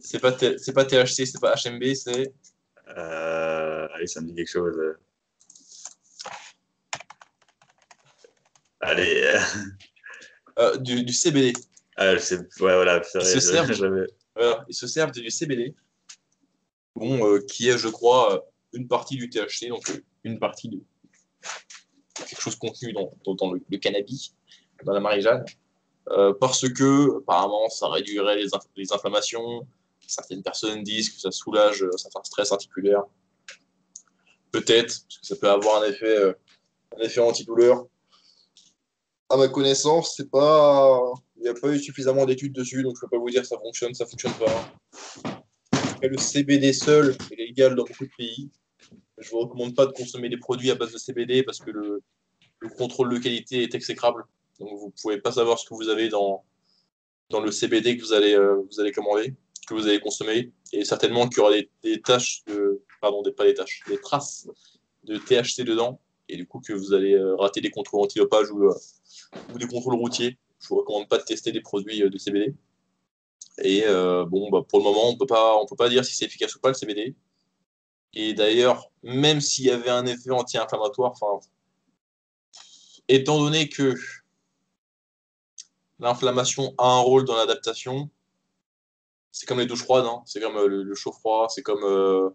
C'est pas, c'est pas THC, c'est pas HMB, c'est. Euh... Allez, ça me dit quelque chose. Allez. Euh, du, du, CBD. Ah, je sais... Ouais, voilà. Ils se, servent, voilà, ils se servent du CBD. Bon, euh, qui est, je crois, une partie du THC, donc euh, une partie de quelque chose contenu dans, dans, le, cannabis dans la Marie-Jeanne, euh, parce que apparemment ça réduirait les, inflammations. Certaines personnes disent que ça soulage euh, certains stress articulaires. Peut-être, parce que ça peut avoir un effet, un effet antidouleur. À ma connaissance, c'est pas, il n'y a pas eu suffisamment d'études dessus, donc je peux pas vous dire ça fonctionne, ça fonctionne pas. Le CBD seul est légal dans beaucoup de pays. Je vous recommande pas de consommer des produits à base de CBD parce que le, le contrôle de qualité est exécrable. Donc vous ne pouvez pas savoir ce que vous avez dans, dans le CBD que vous allez, euh, vous allez commander, que vous allez consommer. Et certainement qu'il y aura des, des tâches, de, pardon, des, pas des tâches, des traces de THC dedans. Et du coup que vous allez euh, rater des contrôles antidopage ou, euh, ou des contrôles routiers. Je ne vous recommande pas de tester des produits de CBD. Et bon, bah, pour le moment, on peut pas, on peut pas dire si c'est efficace ou pas le CBD. Et d'ailleurs, même s'il y avait un effet anti-inflammatoire, étant donné que l'inflammation a un rôle dans l'adaptation. C'est comme les douches froides, hein. c'est comme euh, le, chaud-froid, c'est comme euh,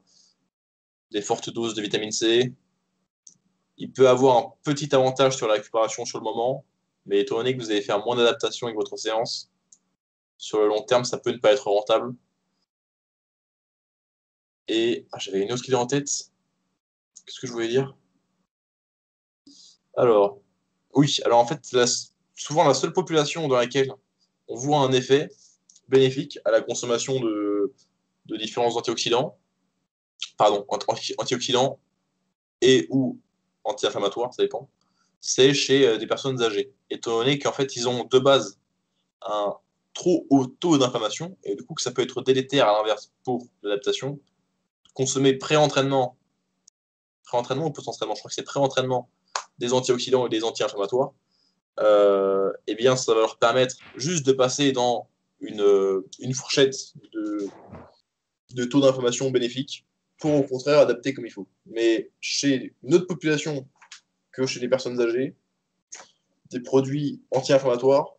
des fortes doses de vitamine C. Il peut avoir un petit avantage sur la récupération sur le moment, mais étant donné que vous allez faire moins d'adaptation avec votre séance, sur le long terme, ça peut ne pas être rentable. Et ah, j'avais une autre idée en tête. Qu'est-ce que je voulais dire? Alors, oui, alors en fait, souvent la seule population dans laquelle on voit un effet bénéfique à la consommation de, différents antioxydants, pardon, antioxydants et ou anti-inflammatoires, ça dépend, c'est chez euh, des personnes âgées, étant donné qu'en fait ils ont de base un trop haut taux d'inflammation, et du coup que ça peut être délétère à l'inverse pour l'adaptation. Consommer pré-entraînement, pré-entraînement ou post-entraînement, je crois que c'est pré-entraînement des antioxydants et des anti-inflammatoires, euh, eh bien, ça va leur permettre juste de passer dans une, fourchette de, de taux d'inflammation bénéfique pour au contraire adapter comme il faut. Mais chez une autre population que chez les personnes âgées, des produits anti-inflammatoires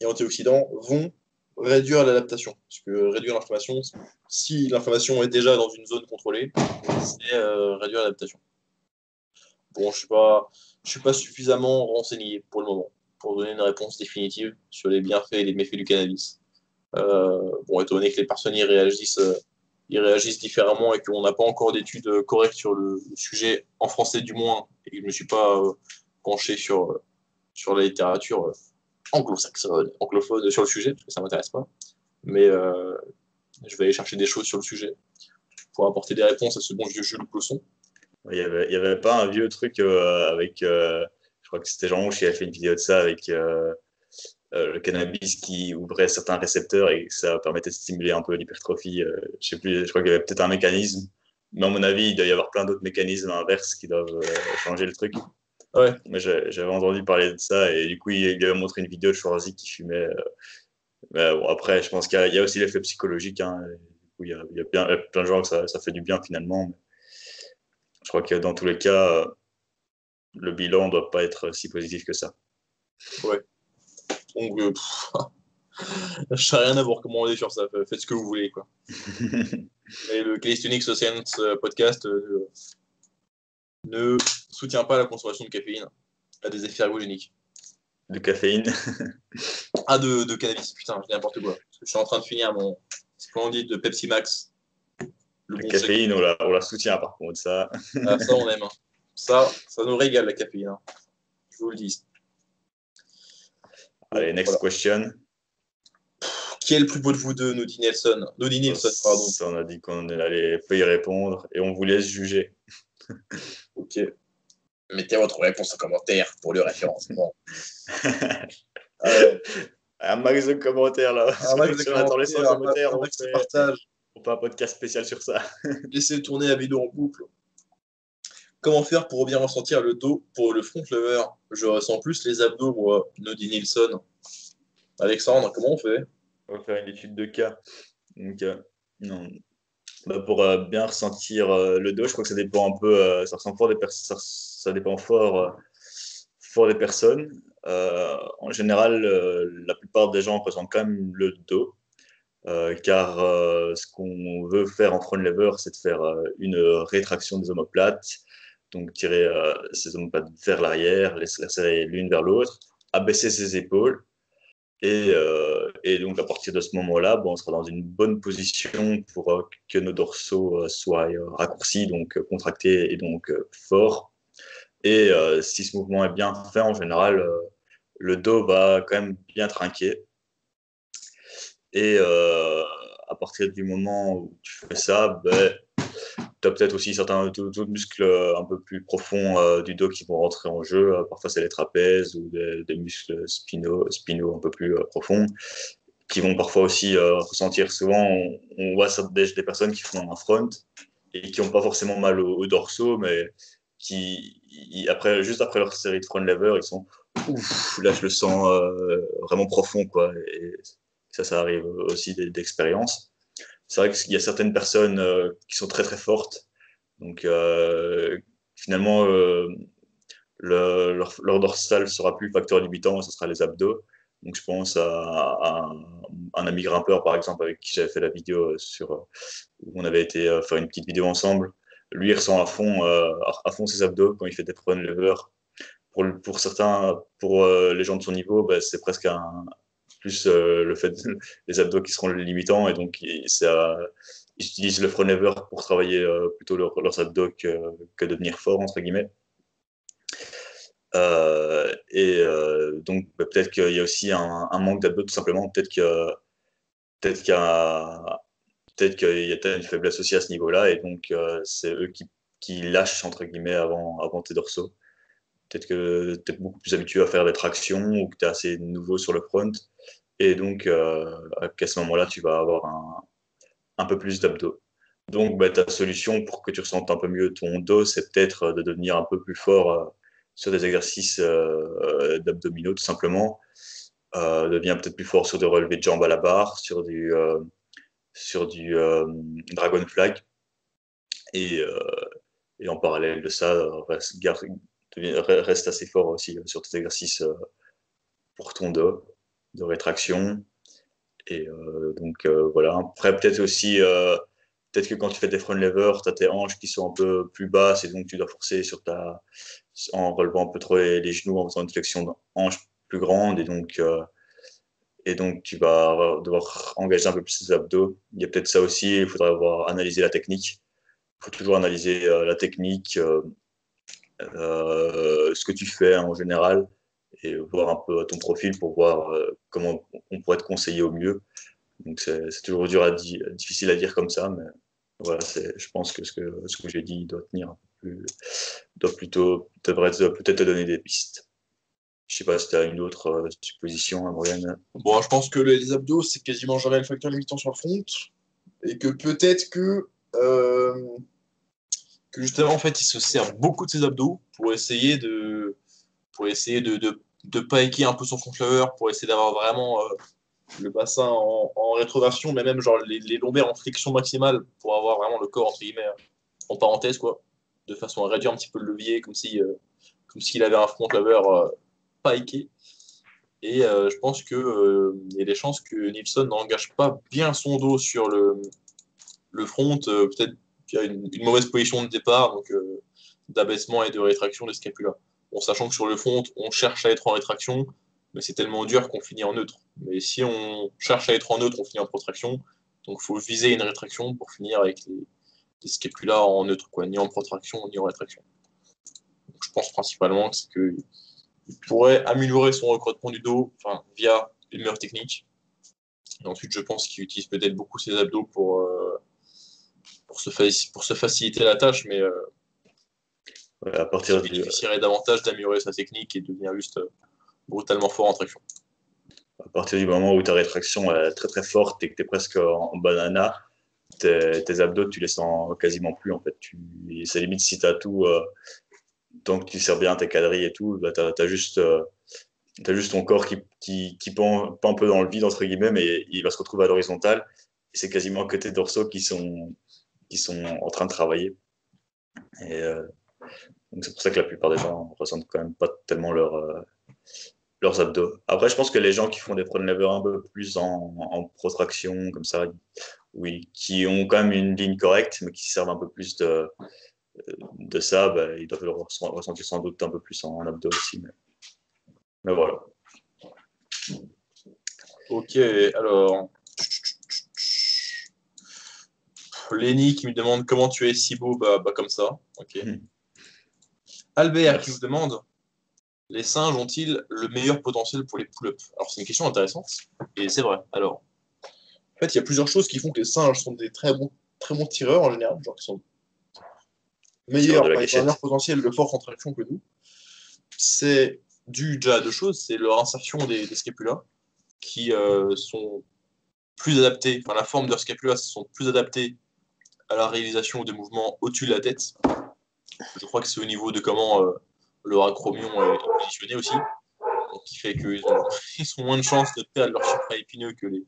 et antioxydants vont réduire l'adaptation. Parce que réduire l'inflammation, si l'inflammation est déjà dans une zone contrôlée, c'est euh, réduire l'adaptation. Bon, je ne suis pas suis pas suffisamment renseigné pour le moment pour donner une réponse définitive sur les bienfaits et les méfaits du cannabis. Euh, bon, étant donné que les personnes y réagissent, euh, réagissent différemment et qu'on n'a pas encore d'études euh, correctes sur le, sujet, en français du moins, et que je ne me suis pas penché sur, sur la littérature anglo-saxonne, anglophone sur le sujet, parce que ça ne m'intéresse pas. Mais je vais aller chercher des choses sur le sujet pour apporter des réponses à ce bon vieux Jules Closson. Il n'y avait, pas un vieux truc euh, avec. Euh, je crois que c'était Jean Rouge qui a fait une vidéo de ça avec euh, le cannabis qui ouvrait certains récepteurs et ça permettait de stimuler un peu l'hypertrophie. je sais plus, je crois qu'il y avait peut-être un mécanisme. Mais à mon avis, il doit y avoir plein d'autres mécanismes inverses qui doivent changer le truc. Ouais. Mais j'avais entendu parler de ça et du coup, il, avait montré une vidéo de Schwarzy qui fumait. Mais bon, après, je pense qu'il y, a aussi l'effet psychologique. Hein. il, y a, il, y a bien, plein de gens que ça, ça fait du bien finalement. Mais je crois que dans tous les cas, le bilan ne doit pas être si positif que ça. Ouais. Donc, euh, je n'ai rien à vous recommander sur ça. Faites ce que vous voulez. Quoi. Et le Calisthenics Science euh, podcast euh, ne soutient pas la consommation de caféine à des effets ergogéniques. De caféine Ah, de, de cannabis, putain, je n'importe quoi. je suis en train de finir mon splendide de Pepsi Max. Le la caféine, on la, on la, soutient par contre, ça. Ah, ça, on aime. Hein. Ça, ça nous régale la caféine. Hein. Je vous le dis. Allez, next question. Qui est le plus beau de vous deux, Noddy Nelson? Noddy Nelson, pardon. Ça, on a dit qu'on allait pas y répondre et on vous laisse juger. ok. Mettez votre réponse en commentaire pour le référencement. Un max de commentaires là. Un max de commentaires. on, fait, partage. on fait un podcast spécial sur ça. Laissez tourner la vidéo en boucle. Comment faire pour bien ressentir le dos pour le front lever Je ressens plus les abdos, moi, Noddy Nilsson. Alexandre, comment on fait? On va faire une étude de cas. Donc, euh, non. Bah, pour euh, bien ressentir euh, le dos, je crois que ça dépend un peu, ça, ressent fort des ça, ça, dépend fort, fort des personnes. en général, la plupart des gens ressentent quand même le dos. car ce qu'on veut faire en front lever, c'est de faire une rétraction des omoplates, donc tirer euh, ses omoplates vers l'arrière, les serrer l'une vers l'autre, abaisser ses épaules. Et, euh, et, donc à partir de ce moment-là, bon, on sera dans une bonne position pour euh, que nos dorsaux soient raccourcis, donc contractés et donc forts. Et si ce mouvement est bien fait, en général, le dos va quand même bien trinquer. Et à partir du moment où tu fais ça, ben, tu as peut-être aussi certains autres muscles euh, un peu plus profonds euh, du dos qui vont rentrer en jeu. Euh, parfois, c'est les trapèzes ou des, muscles spinaux, un peu plus profonds qui vont parfois aussi ressentir. Souvent, on, voit des, des, personnes qui font un front et qui n'ont pas forcément mal au, dorsaux, mais qui, après, juste après leur série de front lever, ils sont ouf, là je le sens vraiment profond. Quoi. Ça, ça arrive aussi d'expérience c'est vrai qu'il y a certaines personnes euh, qui sont très très fortes. Donc euh, finalement, euh, leur, dorsal sera plus facteur limitant, ce sera les abdos. Donc je pense à, un ami grimpeur par exemple avec qui j'avais fait la vidéo sur où on avait été faire une petite vidéo ensemble. Lui il ressent à fond à fond ses abdos quand il fait des prone lever. Pour, pour certains, pour les gens de son niveau, bah, c'est presque un, plus euh, le fait les abdos qui seront limitants et donc ils utilisent le front lever pour travailler euh, plutôt leurs abdos que, que, devenir fort entre guillemets. Euh, et donc bah, peut-être qu'il y a aussi un, manque d'abdos tout simplement, peut-être que peut-être qu'il y a peut-être qu'il y a une faiblesse aussi à ce niveau-là et donc c'est eux qui, qui, lâchent entre guillemets avant, avant tes dorsaux. Peut-être que tu es beaucoup plus habitué à faire des tractions ou que tu es assez nouveau sur le front. Et donc, euh, à ce moment-là, tu vas avoir un, un peu plus d'abdos. Donc, bah, ta solution pour que tu ressentes un peu mieux ton dos, c'est peut-être de devenir un peu plus fort euh, sur des exercices euh, d'abdominaux, tout simplement. Euh, deviens peut-être plus fort sur des relevés de jambes à la barre, sur du, sur du dragon flag. Et, et, en parallèle de ça, reste, reste assez fort aussi sur tes exercices pour ton dos de rétraction. Et euh, donc euh, voilà. Après, peut-être aussi, euh, peut-être que quand tu fais des front lever, tu as tes hanches qui sont un peu plus basses et donc tu dois forcer sur ta, en relevant un peu trop les, genoux, en faisant une flexion hanche plus grande. Et donc, et donc tu vas devoir engager un peu plus tes abdos. Il y a peut-être ça aussi, il faudra avoir analysé la technique. Il faut toujours analyser la technique, ce que tu fais en général et voir un peu ton profil pour voir euh, comment on pourrait te conseiller au mieux. Donc c'est toujours dur difficile à dire comme ça, mais voilà, je pense que ce que, j'ai dit doit tenir plus, doit plutôt devrait peut-être te donner des pistes. Je sais pas si tu as une autre euh, supposition, hein, Morgane. Bon, je pense que les abdos, c'est quasiment jamais le facteur limitant sur le front. Et que peut-être que, euh, que justement, en fait, il se sert beaucoup de ses abdos pour essayer de, pour essayer de, de, de pailler un peu son front lever pour essayer d'avoir vraiment euh, le bassin en, rétroversion, mais même genre les, lombaires en flexion maximale pour avoir vraiment le corps entre guillemets en parenthèse quoi, de façon à réduire un petit peu le levier, comme si euh, comme s'il avait un front lever euh. Et euh, je pense qu'il euh, y a des chances que Nilsson n'engage pas bien son dos sur le, le front. Peut-être qu'il y a une, mauvaise position de départ, donc euh, d'abaissement et de rétraction des scapulas. Bon, sachant que sur le front, on cherche à être en rétraction, mais c'est tellement dur qu'on finit en neutre. Mais si on cherche à être en neutre, on finit en protraction. Donc il faut viser une rétraction pour finir avec les, les scapulas en neutre, ni en protraction ni en rétraction. Je pense principalement que il pourrait améliorer son recrutement du dos enfin, via une meilleure technique. Et ensuite, je pense qu'il utilise peut-être beaucoup ses abdos pour, euh, pour, se, fa- pour se faciliter la tâche, mais euh, Ouais, à partir du, bénéficierait davantage d'améliorer sa technique et de devenir juste euh, brutalement fort en traction. à partir du moment où ta rétraction est très très forte et que tu es presque en, banana, tes, tes abdos, tu les sens quasiment plus. En fait. C'est limite si tu as tout, euh, tant que tu sers bien tes quadrilles et tout, bah, tu as, juste, euh, juste ton corps qui, qui, qui pend, pend un peu dans le vide, entre guillemets, mais il va se retrouver à l'horizontale. C'est quasiment que tes dorsaux qui sont, qui sont en train de travailler. Et euh, donc c'est pour ça que la plupart des gens ressentent quand même pas tellement leur, euh, leurs abdos. Après, je pense que les gens qui font des front lever un peu plus en, en protraction, comme ça, oui, qui ont quand même une ligne correcte, mais qui servent un peu plus de, de ça, bah, ils doivent le ressent- ressentir sans doute un peu plus en, abdos aussi. Mais, mais voilà. Ok, alors. Lenny qui me demande comment tu es si beau, bah, bah comme ça. Ok. Mhm. Albert Merci. qui vous demande les singes ont-ils le meilleur potentiel pour les pull-ups? Alors c'est une question intéressante et c'est vrai. Alors, en fait, il y a plusieurs choses qui font que les singes sont des très bons, très bons tireurs en général, genre qui sont meilleurs, gâchette. meilleur potentiel de force en traction que nous. C'est dû déjà à deux choses, c'est leur insertion des, des scapulas qui euh, sont plus adaptés, enfin la forme de leurs scapulas sont plus adaptées à la réalisation des mouvements au-dessus de la tête. Je crois que c'est au niveau de comment euh, leur acromion est positionné aussi, donc qui fait qu'ils ont, moins de chances de perdre leur que les,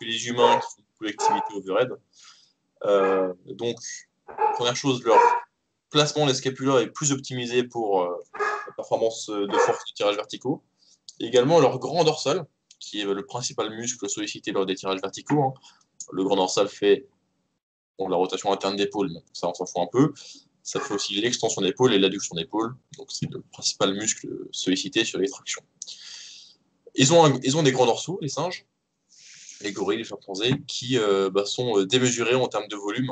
que les humains qui font beaucoup d'activité overhead. Euh, donc, première chose, leur placement des scapulas est plus optimisé pour euh, la performance de force de tirage verticaux. Également leur grand dorsal, qui est le principal muscle sollicité lors des tirages verticaux. hein. Le grand dorsal fait la rotation interne d'épaule, ça on s'en fout un peu. Ça fait aussi l'extension d'épaule et l'adduction d'épaule. Donc c'est le principal muscle sollicité sur les tractions. Ils ont, ils ont des grands dorsaux, les singes, les gorilles, les chimpanzés, qui euh, bah, sont euh, démesurés en termes de volume,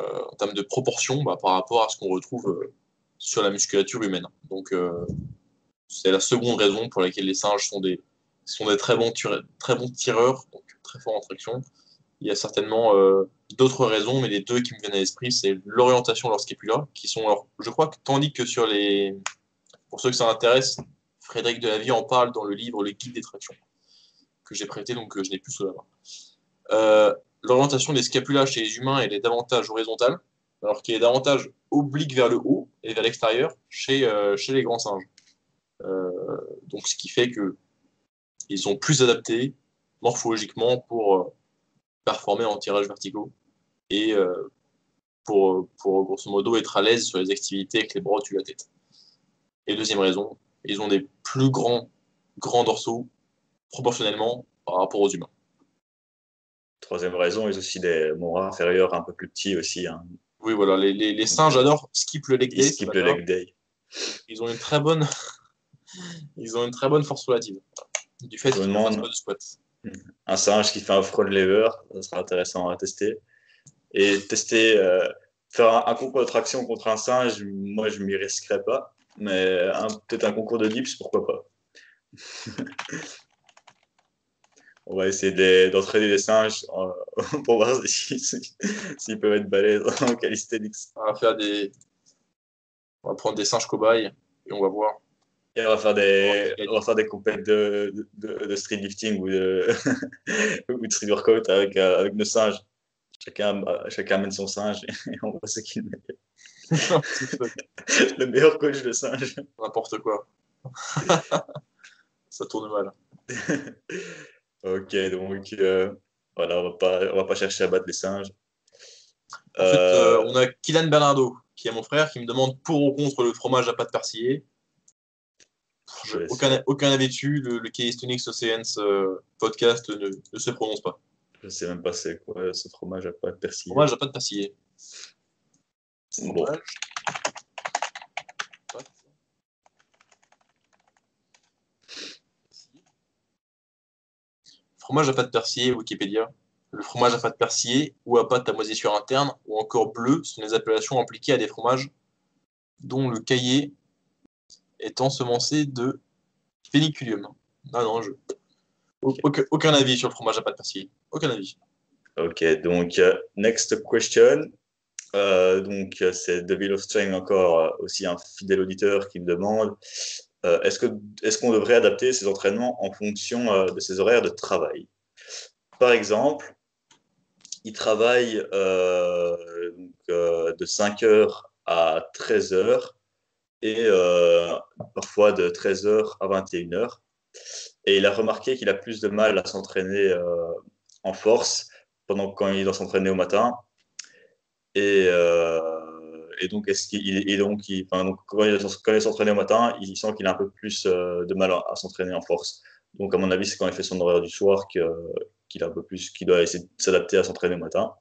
euh, en termes de proportion bah, par rapport à ce qu'on retrouve sur la musculature humaine. Donc c'est la seconde raison pour laquelle les singes sont des, sont des très, bons tireurs, très bons tireurs, donc très forts en traction. Il y a certainement euh, d'autres raisons, mais les deux qui me viennent à l'esprit, c'est l'orientation de leurs scapulas, qui sont, alors, je crois que tandis que sur les, pour ceux que ça intéresse, Frédéric Delavie en parle dans le livre Le Guide des tractions, que j'ai prêté, donc euh, je n'ai plus sous la main. Euh, l'orientation des scapulas chez les humains, elle est davantage horizontale, alors qu'elle est davantage oblique vers le haut et vers l'extérieur chez, les grands singes. Donc, ce qui fait que ils sont plus adaptés morphologiquement pour performer en tirage verticaux et euh, pour, pour grosso modo être à l'aise sur les activités avec les bras au-dessus de la tête. Et deuxième raison, ils ont des plus grands, grands dorsaux proportionnellement par rapport aux humains. Troisième raison, ils ont aussi des moras inférieurs un peu plus petits aussi. Hein. Oui, voilà, les, les, les singes adorent skip le leg Ils day. skippent c'est le leg day. Ils ont une très bonne, ils ont une très bonne force relative du fait qu'ils ne demande- pas de squat. Un singe qui fait un front lever, ça sera intéressant à tester. Et tester, euh, faire un, concours de traction contre un singe, moi je m'y risquerais pas. Mais peut-être un concours de dips, pourquoi pas. On va essayer de- d'entraîner les singes euh, pour voir si- si- s'ils peuvent être balèzes en calisthenics. On va faire des, on va prendre des singes cobayes et on va voir. Et on va faire des, on va faire des compètes de, de, de street lifting ou de, ou de street workout avec, euh, avec nos singes. Chacun, euh, chacun amène son singe et on voit ce qu'il met. Le meilleur coach de singe. N'importe quoi. Ça tourne mal. Ok, donc euh, voilà, on va pas, on va pas chercher à battre les singes. En fait, Euh, euh, on a Kylian Bernardo, qui est mon frère, qui me demande pour ou contre le fromage à pâte persillée. Aucun, aucun dessus. Le, le Calisthenics Oceans euh, podcast ne, ne, se prononce pas. Je sais même pas c'est quoi ce fromage à pas de persillé. Fromage à pas de persillé. Bon. Fromage à pâte persillée, Wikipédia. Le fromage à pâte persillée ou à pâte à moisissure interne ou encore bleu sont les appellations appliquées à des fromages dont le cahier est ensemencé de féniculium. Ah non, je... Aucun, aucun, avis sur le fromage à pâte persillée. Aucun avis. Ok, donc uh, next question. Euh, donc c'est of Strength encore euh, aussi un fidèle auditeur qui me demande euh, est-ce qu'on est qu'on devrait adapter ses entraînements en fonction euh, de ses horaires de travail? Par exemple, il travaille euh, donc, de 5h à 13h et parfois de 13h à 21h. Et il a remarqué qu'il a plus de mal à s'entraîner en force pendant quand il doit s'entraîner au matin. Et, et donc, est-ce qu'il et donc, quand il, s'entraîne au matin, il sent qu'il a un peu plus de mal à, s'entraîner en force. Donc, à mon avis, c'est quand il fait son horaire du soir qu'il a un peu plus, qu'il doit essayer de s'adapter à s'entraîner au matin.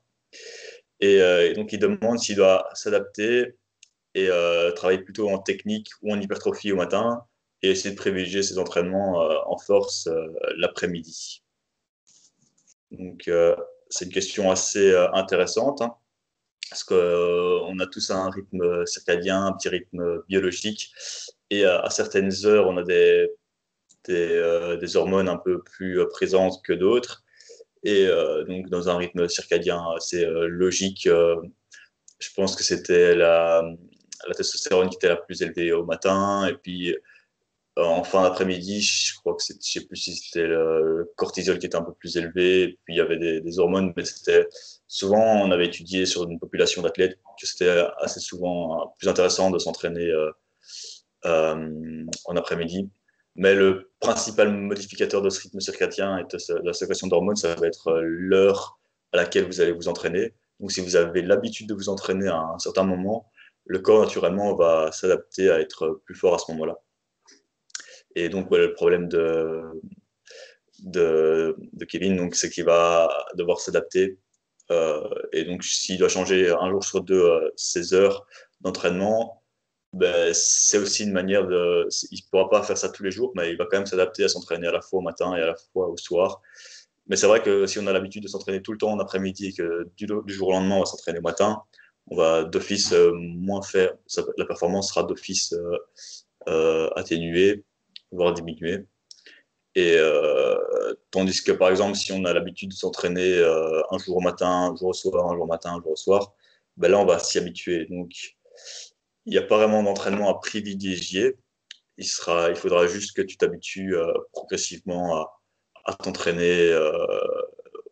Et, donc, il demande s'il doit s'adapter et euh, travailler plutôt en technique ou en hypertrophie au matin et essayer de privilégier ses entraînements euh, en force euh, l'après-midi. Donc, c'est une question assez intéressante. Hein parce qu'on euh, a tous un rythme circadien, un petit rythme biologique, et à, certaines heures, on a des, des, euh, des, hormones un peu plus présentes que d'autres. Et euh, donc, dans un rythme circadien assez logique, je pense que c'était la, la, testostérone qui était la plus élevée au matin, et puis en fin d'après-midi, je crois que je sais plus si c'était le cortisol qui était un peu plus élevé, et puis il y avait des, hormones, mais c'était souvent, on avait étudié sur une population d'athlètes que c'était assez souvent plus intéressant de s'entraîner euh, euh, en après-midi. Mais le principal modificateur de ce rythme circadien et de la sécrétion d'hormones, ça va être l'heure à laquelle vous allez vous entraîner. Donc, si vous avez l'habitude de vous entraîner à un certain moment, le corps naturellement va s'adapter à être plus fort à ce moment-là. Et donc, le problème de, de, Kevin, c'est qu'il va devoir s'adapter euh, et donc, s'il doit changer un jour sur deux euh, ses heures d'entraînement, ben, c'est aussi une manière de. Il ne pourra pas faire ça tous les jours, mais il va quand même s'adapter à s'entraîner à la fois au matin et à la fois au soir. Mais c'est vrai que si on a l'habitude de s'entraîner tout le temps en après-midi et que du, jour au lendemain, on va s'entraîner au matin, on va d'office euh, moins faire. La performance sera d'office euh, atténuée, voire diminuée. Et euh, tandis que par exemple, si on a l'habitude de s'entraîner euh, un jour au matin, un jour au soir, un jour au matin, un jour au soir, ben là on va s'y habituer. Donc il n'y a pas vraiment d'entraînement à privilégier. Il, sera, il faudra juste que tu t'habitues euh, progressivement à, à t'entraîner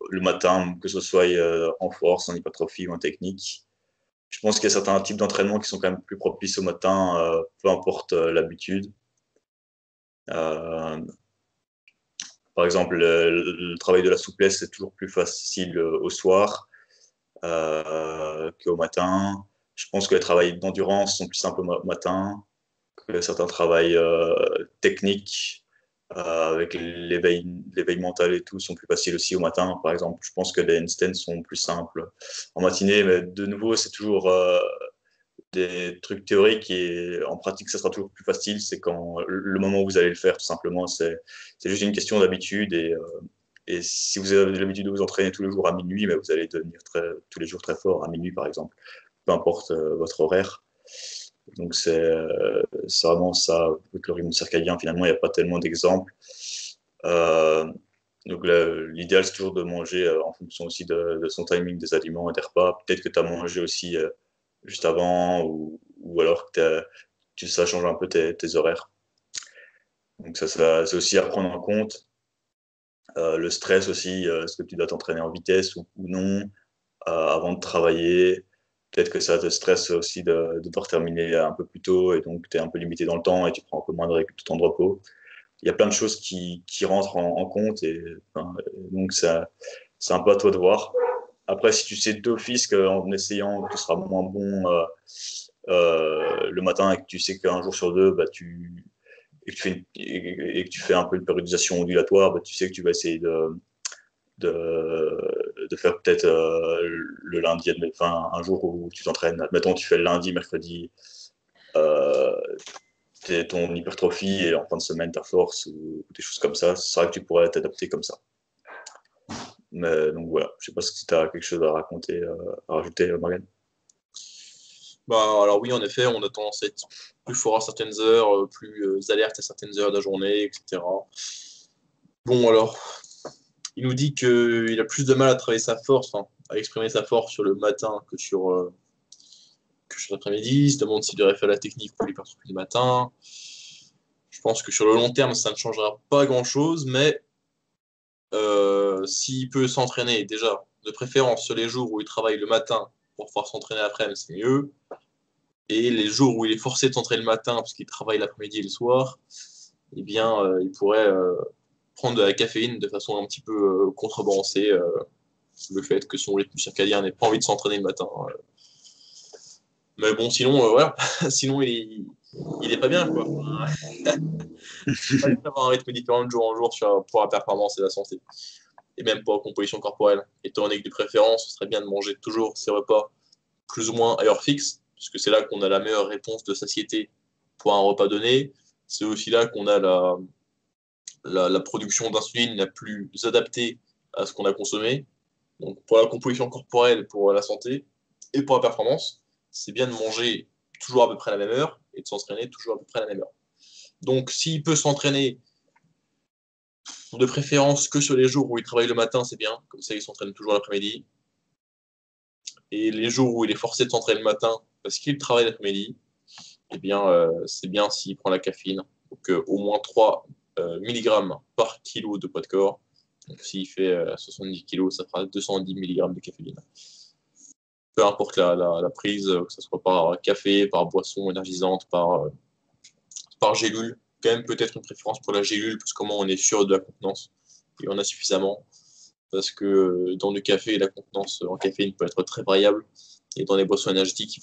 le matin, que ce soit en force, en hypertrophie ou en technique. Je pense qu'il y a certains types d'entraînement qui sont quand même plus propices au matin, peu importe l'habitude. Euh, par exemple, le, travail de la souplesse est toujours plus facile euh, au soir euh, qu'au matin. Je pense que les travails d'endurance sont plus simples au matin, que certains travails euh, techniques euh, avec l'éveil mental et tout sont plus faciles aussi au matin. Par exemple, je pense que les handstands sont plus simples en matinée, mais de nouveau, c'est toujours euh, des trucs théoriques et en pratique, ça sera toujours plus facile. C'est quand le moment où vous allez le faire, tout simplement. C'est juste une question d'habitude. Et, euh, et, si vous avez l'habitude de vous entraîner tous les jours à minuit, mais vous allez devenir tous les jours très fort à minuit, par exemple, peu importe euh, votre horaire. Donc, c'est euh, vraiment ça. Avec le rythme circadien, finalement, il n'y a pas tellement d'exemples. Euh, donc, l'idéal, c'est toujours de manger en fonction aussi de, son timing des aliments et des repas. Peut-être que tu as mangé aussi juste avant ou, ou alors que tu, ça change un peu tes, horaires. Donc ça, c'est aussi à prendre en compte. Euh, le stress aussi, euh, est-ce que tu dois t'entraîner en vitesse ou, non euh, avant de travailler? Peut-être que ça te stresse aussi de, de, devoir terminer un peu plus tôt et donc tu es un peu limité dans le temps et tu prends un peu moins de, tout temps de repos. Il y a plein de choses qui, qui rentrent en, compte et, donc c'est un peu à toi de voir. Après, si tu sais d'office qu'en essayant, tu seras moins bon euh, euh, le matin et que tu sais qu'un jour sur deux, bah, tu et que tu fais, et, que tu fais un peu une périodisation ondulatoire, bah, tu sais que tu vas essayer de, de, de faire peut-être euh, le lundi, enfin, un jour où tu t'entraînes. Admettons, tu fais le lundi, mercredi, euh, ton hypertrophie et en fin de semaine ta force ou, des choses comme ça. C'est vrai que tu pourrais t'adapter comme ça. Mais donc voilà, je sais pas si tu as quelque chose à raconter, euh, à rajouter, Morgan. Bah, alors oui, en effet, on a tendance à être plus fort à certaines heures, plus alerte à certaines heures de la journée, etc. Bon, alors, il nous dit qu'il a plus de mal à travailler sa force, à exprimer sa force sur le matin que sur, euh, l'après-midi. Il se demande s'il devrait faire la technique pour l'hypertrophie le matin. Je pense que sur le long terme, ça ne changera pas grand-chose, mais s'il peut s'entraîner déjà, de préférence sur les jours où il travaille le matin pour pouvoir s'entraîner après, c'est mieux. Et les jours où il est forcé de s'entraîner le matin parce qu'il travaille l'après-midi et le soir, eh bien, euh, il pourrait euh, prendre de la caféine de façon un petit peu euh, contrebalancer le fait que son rythme circadien n'ait pas envie de s'entraîner le matin. Mais bon, sinon, voilà, sinon il est, il est pas bien, quoi. il avoir un rythme différent de jour en jour sur, pour la performance et la santé et même pour la composition corporelle. Étant donné que de préférence, ce serait bien de manger toujours ces repas plus ou moins à heure fixe, puisque c'est là qu'on a la meilleure réponse de satiété pour un repas donné. C'est aussi là qu'on a la, la, production d'insuline la plus adaptée à ce qu'on a consommé. Donc pour la composition corporelle, pour la santé et pour la performance, c'est bien de manger toujours à peu près à la même heure et de s'entraîner toujours à peu près à la même heure. Donc s'il peut s'entraîner de préférence que sur les jours où il travaille le matin, c'est bien. Comme ça, il s'entraîne toujours l'après-midi. Et les jours où il est forcé de s'entraîner le matin parce qu'il travaille l'après-midi, eh bien, euh, c'est bien s'il prend la caféine. Donc, euh, au moins 3 euh, mg par kilo de poids de corps. Donc, s'il fait 70 kg, ça fera 210 mg de caféine. Peu importe la, prise, que ce soit par café, par boisson énergisante, par, par gélule quand même peut-être une préférence pour la gélule, parce que comment on est sûr de la contenance, et on a suffisamment, parce que euh, dans le café, la contenance en caféine peut être très variable, et dans les boissons énergétiques,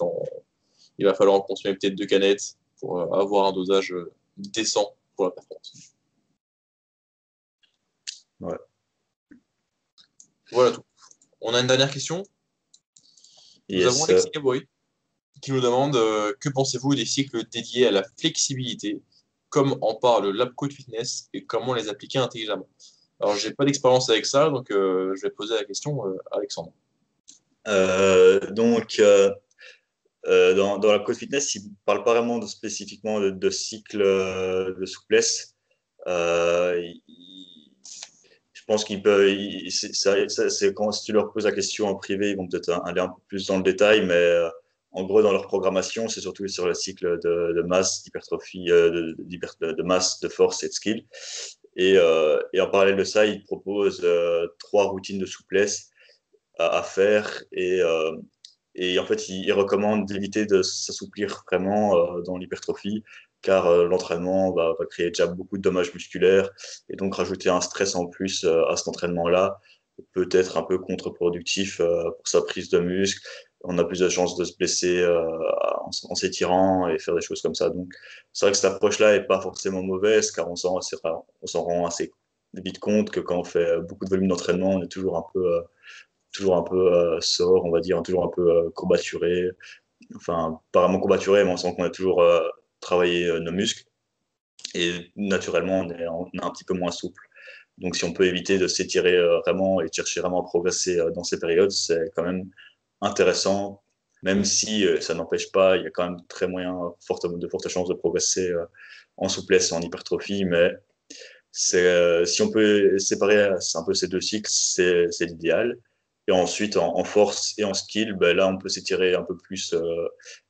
il va, falloir en consommer peut-être deux canettes pour euh, avoir un dosage euh, décent pour la performance. Ouais. Voilà tout. On a une dernière question. Nous avons Alexis Gabory qui nous demande que pensez-vous des cycles dédiés à la flexibilité? Comme en parle l'AppCode Fitness et comment les appliquer intelligemment? Alors, j'ai pas d'expérience avec ça, donc euh, je vais poser la question euh, à Alexandre. Euh, donc, dans, dans l'AppCode Fitness, il ne parle pas vraiment de, spécifiquement de, cycle de souplesse. Pense qu'il peut. C'est quand si tu leur poses la question en privé, ils vont peut-être aller un peu plus dans le détail, mais en gros, dans leur programmation, c'est surtout sur le cycle de, masse, d'hypertrophie, euh, de, masse, de force et de skill. Et, euh, en parallèle de ça, ils proposent euh, trois routines de souplesse à, faire. Et, en fait, ils, recommandent d'éviter de s'assouplir vraiment dans l'hypertrophie, car l'entraînement va, créer déjà beaucoup de dommages musculaires. Et donc, rajouter un stress en plus à cet entraînement-là peut être un peu contre-productif pour sa prise de muscle on a plus de chances de se blesser euh, en, s'étirant et faire des choses comme ça. Donc, c'est vrai que cette approche-là n'est pas forcément mauvaise, car on s'en, rend assez vite compte que quand on fait beaucoup de volume d'entraînement, on est toujours un peu, euh, toujours un peu euh, sort, on va dire, toujours un peu courbaturé. Enfin, pas vraiment courbaturé, mais on sent qu'on a toujours travaillé nos muscles. Et naturellement, on est, un petit peu moins souple. Donc, si on peut éviter de s'étirer vraiment et chercher vraiment à progresser dans ces périodes, c'est quand même intéressant, même si euh, ça n'empêche pas, il y a quand même très moyen, de fortes chances de progresser euh, en souplesse, en hypertrophie, mais euh, si on peut séparer un peu ces deux cycles, c'est l'idéal. Et ensuite, en, force et en skill, ben là, on peut s'étirer un peu plus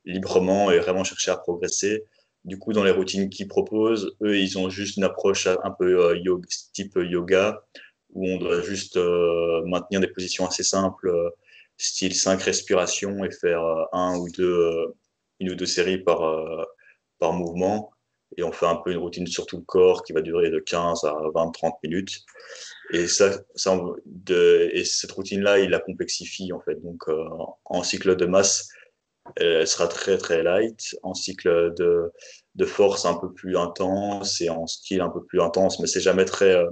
librement et vraiment chercher à progresser. Du coup, dans les routines qu'ils proposent, eux, ils ont juste une approche un peu yoga, type yoga, où on doit juste maintenir des positions assez simples style 5 respirations et faire euh, un ou deux, euh, une ou deux séries par, euh, par mouvement. Et on fait un peu une routine sur tout le corps qui va durer de 15 à 20-30 minutes. Et, ça, cette routine-là, il la complexifie en fait. Donc en cycle de masse, elle sera très très light. En cycle de, de force un peu plus intense et en style un peu plus intense, mais c'est jamais très, euh,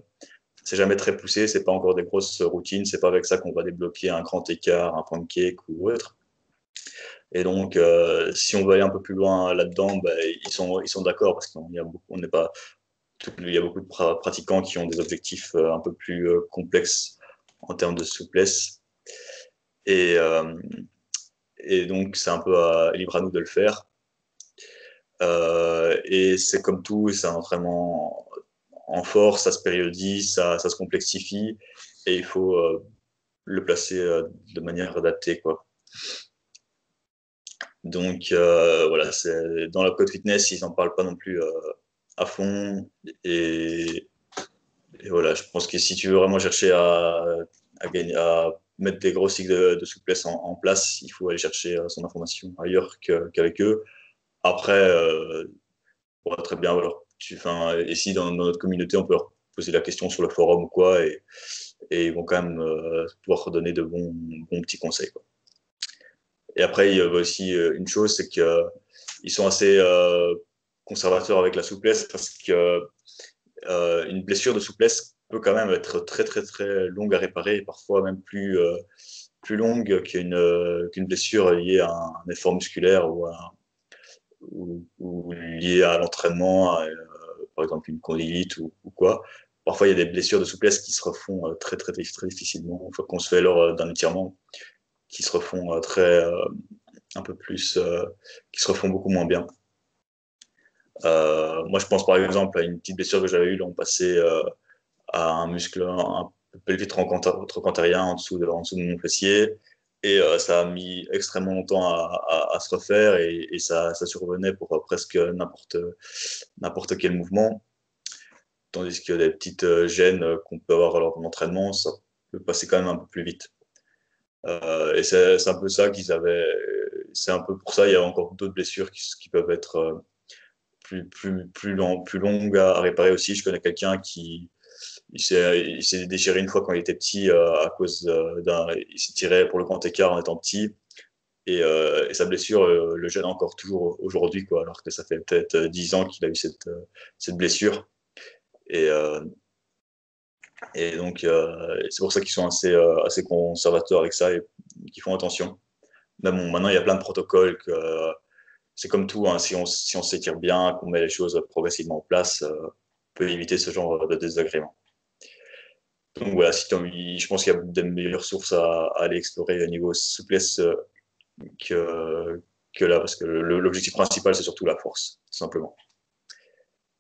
c'est jamais très poussé, c'est pas encore des grosses routines, c'est pas avec ça qu'on va débloquer un grand écart, un pancake ou autre. Et donc, euh, si on veut aller un peu plus loin là-dedans, ben, ils sont, ils sont d'accord parce qu'on n'est pas, il y a beaucoup de pratiquants qui ont des objectifs euh, un peu plus complexes en termes de souplesse. Et, et donc, c'est un peu libre à nous de le faire. Euh, et c'est comme tout, c'est entraînement en force, ça se périodise, ça, ça se complexifie, et il faut euh, le placer euh, de manière adaptée. Quoi. Donc voilà, dans la code fitness, ils n'en parlent pas non plus à fond. Et, voilà, je pense que si tu veux vraiment chercher à, à, gagner, à mettre des gros cycles de, souplesse en, place, il faut aller chercher son information ailleurs qu'avec eux. Après, euh, on va très bien. Alors, tu, et si dans, notre communauté, on peut leur poser la question sur le forum ou quoi, et, ils vont quand même euh, pouvoir donner de bons, bons petits conseils. Quoi. Et après, il y a aussi euh, une chose, c'est qu'ils sont assez euh, conservateurs avec la souplesse parce que une blessure de souplesse peut quand même être très très très longue à réparer, parfois même plus plus longue qu'une qu'une blessure liée à un effort musculaire ou liées à l'entraînement, euh, par exemple une condylite ou, quoi. Parfois, il y a des blessures de souplesse qui se refont euh, très, très, très, difficilement, une fois qu'on se fait lors euh, d'un étirement, qui se refont très, un peu plus, qui se refont beaucoup moins bien. moi, je pense par exemple à une petite blessure que j'avais eue l'an passé à un muscle, un pelvis trochanterien en dessous de, en dessous de mon fessier. Et euh, ça a mis extrêmement longtemps à, se refaire et, ça, ça, survenait pour euh, presque n'importe quel mouvement. Tandis que des petites euh, gênes qu'on peut avoir lors de l'entraînement, ça peut passer quand même un peu plus vite. Et c'est un peu ça qu'ils avaient. C'est un peu pour ça, il y a encore d'autres blessures qui, qui, peuvent être plus, plus, plus, long, plus longues à réparer aussi. Je connais quelqu'un qui, il s'est déchiré une fois quand il était petit euh, à cause d'un. Il s'est tiré pour le grand écart en étant petit. Et, euh, sa blessure euh, le gêne encore toujours aujourd'hui, alors que ça fait peut-être 10 ans qu'il a eu cette, cette blessure. Et, et donc, c'est pour ça qu'ils sont assez, assez conservateurs avec ça et qu'ils font attention. Maintenant, il y a plein de protocoles c'est comme tout, hein, si on si on s'étire bien, qu'on met les choses progressivement en place, on peut éviter ce genre de désagréments. Donc voilà, si je pense qu'il y a des meilleures sources à, aller explorer au niveau souplesse euh, que, là, parce que l'objectif principal, c'est surtout la force, tout simplement.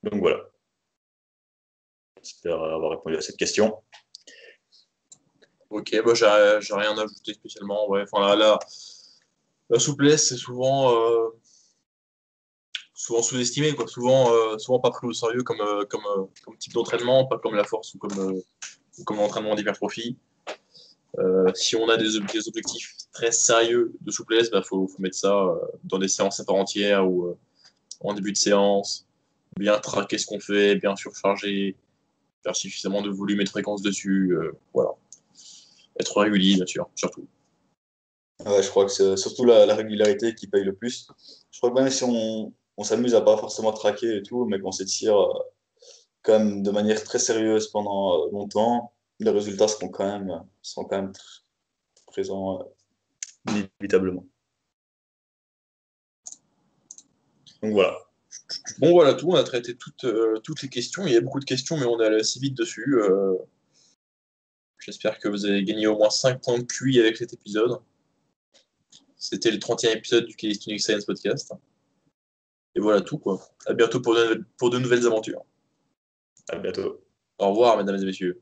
Donc voilà. J'espère avoir répondu à cette question. Ok, bah, j'ai rien à ajouter spécialement. Ouais. Enfin, là, la souplesse, c'est souvent, euh, souvent sous-estimé. Souvent, euh, souvent pas pris au sérieux comme type d'entraînement, pas comme la force ou comme comme l'entraînement d'hypertrophie. Euh, si on a des, objectifs très sérieux de souplesse, il bah, faut, mettre ça euh, dans des séances à part entière ou euh, en début de séance, bien traquer ce qu'on fait, bien surcharger, faire suffisamment de volume et de fréquence dessus. voilà. Être régulier, bien sûr, surtout. je crois que c'est surtout la, régularité qui paye le plus. Je crois que même si on, on s'amuse à pas forcément traquer et tout, mais qu'on s'étire quand de manière très sérieuse pendant euh, longtemps, les résultats seront quand même, seront quand même présents euh, inévitablement. Donc voilà. Bon voilà tout, on a traité toutes, euh, toutes les questions. Il y a beaucoup de questions, mais on est allé assez vite dessus. J'espère que vous avez gagné au moins 5 points de QI avec cet épisode. C'était le 30e épisode du Calisthenics Science Podcast. Et voilà tout quoi. À bientôt pour pour de nouvelles aventures. À bientôt. Au revoir, mesdames et messieurs.